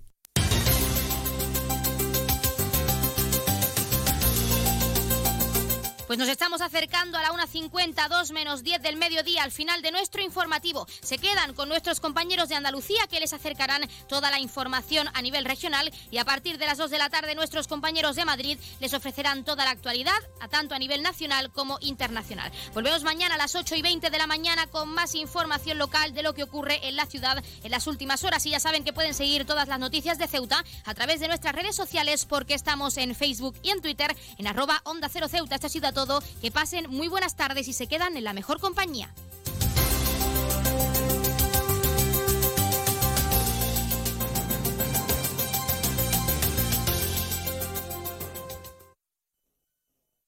Pues nos estamos acercando a la 1.50, 2 menos 10 del mediodía, al final de nuestro informativo. Se quedan con nuestros compañeros de Andalucía que les acercarán toda la información a nivel regional y a partir de las 2 de la tarde nuestros compañeros de Madrid les ofrecerán toda la actualidad, a tanto a nivel nacional como internacional. Volvemos mañana a las 8 y 20 de la mañana con más información local de lo que ocurre en la ciudad en las últimas horas y ya saben que pueden seguir todas las noticias de Ceuta a través de nuestras redes sociales porque estamos en Facebook y en Twitter en arroba Onda Cero Ceuta. Esta ciudad todo. Que pasen muy buenas tardes y se quedan en la mejor compañía.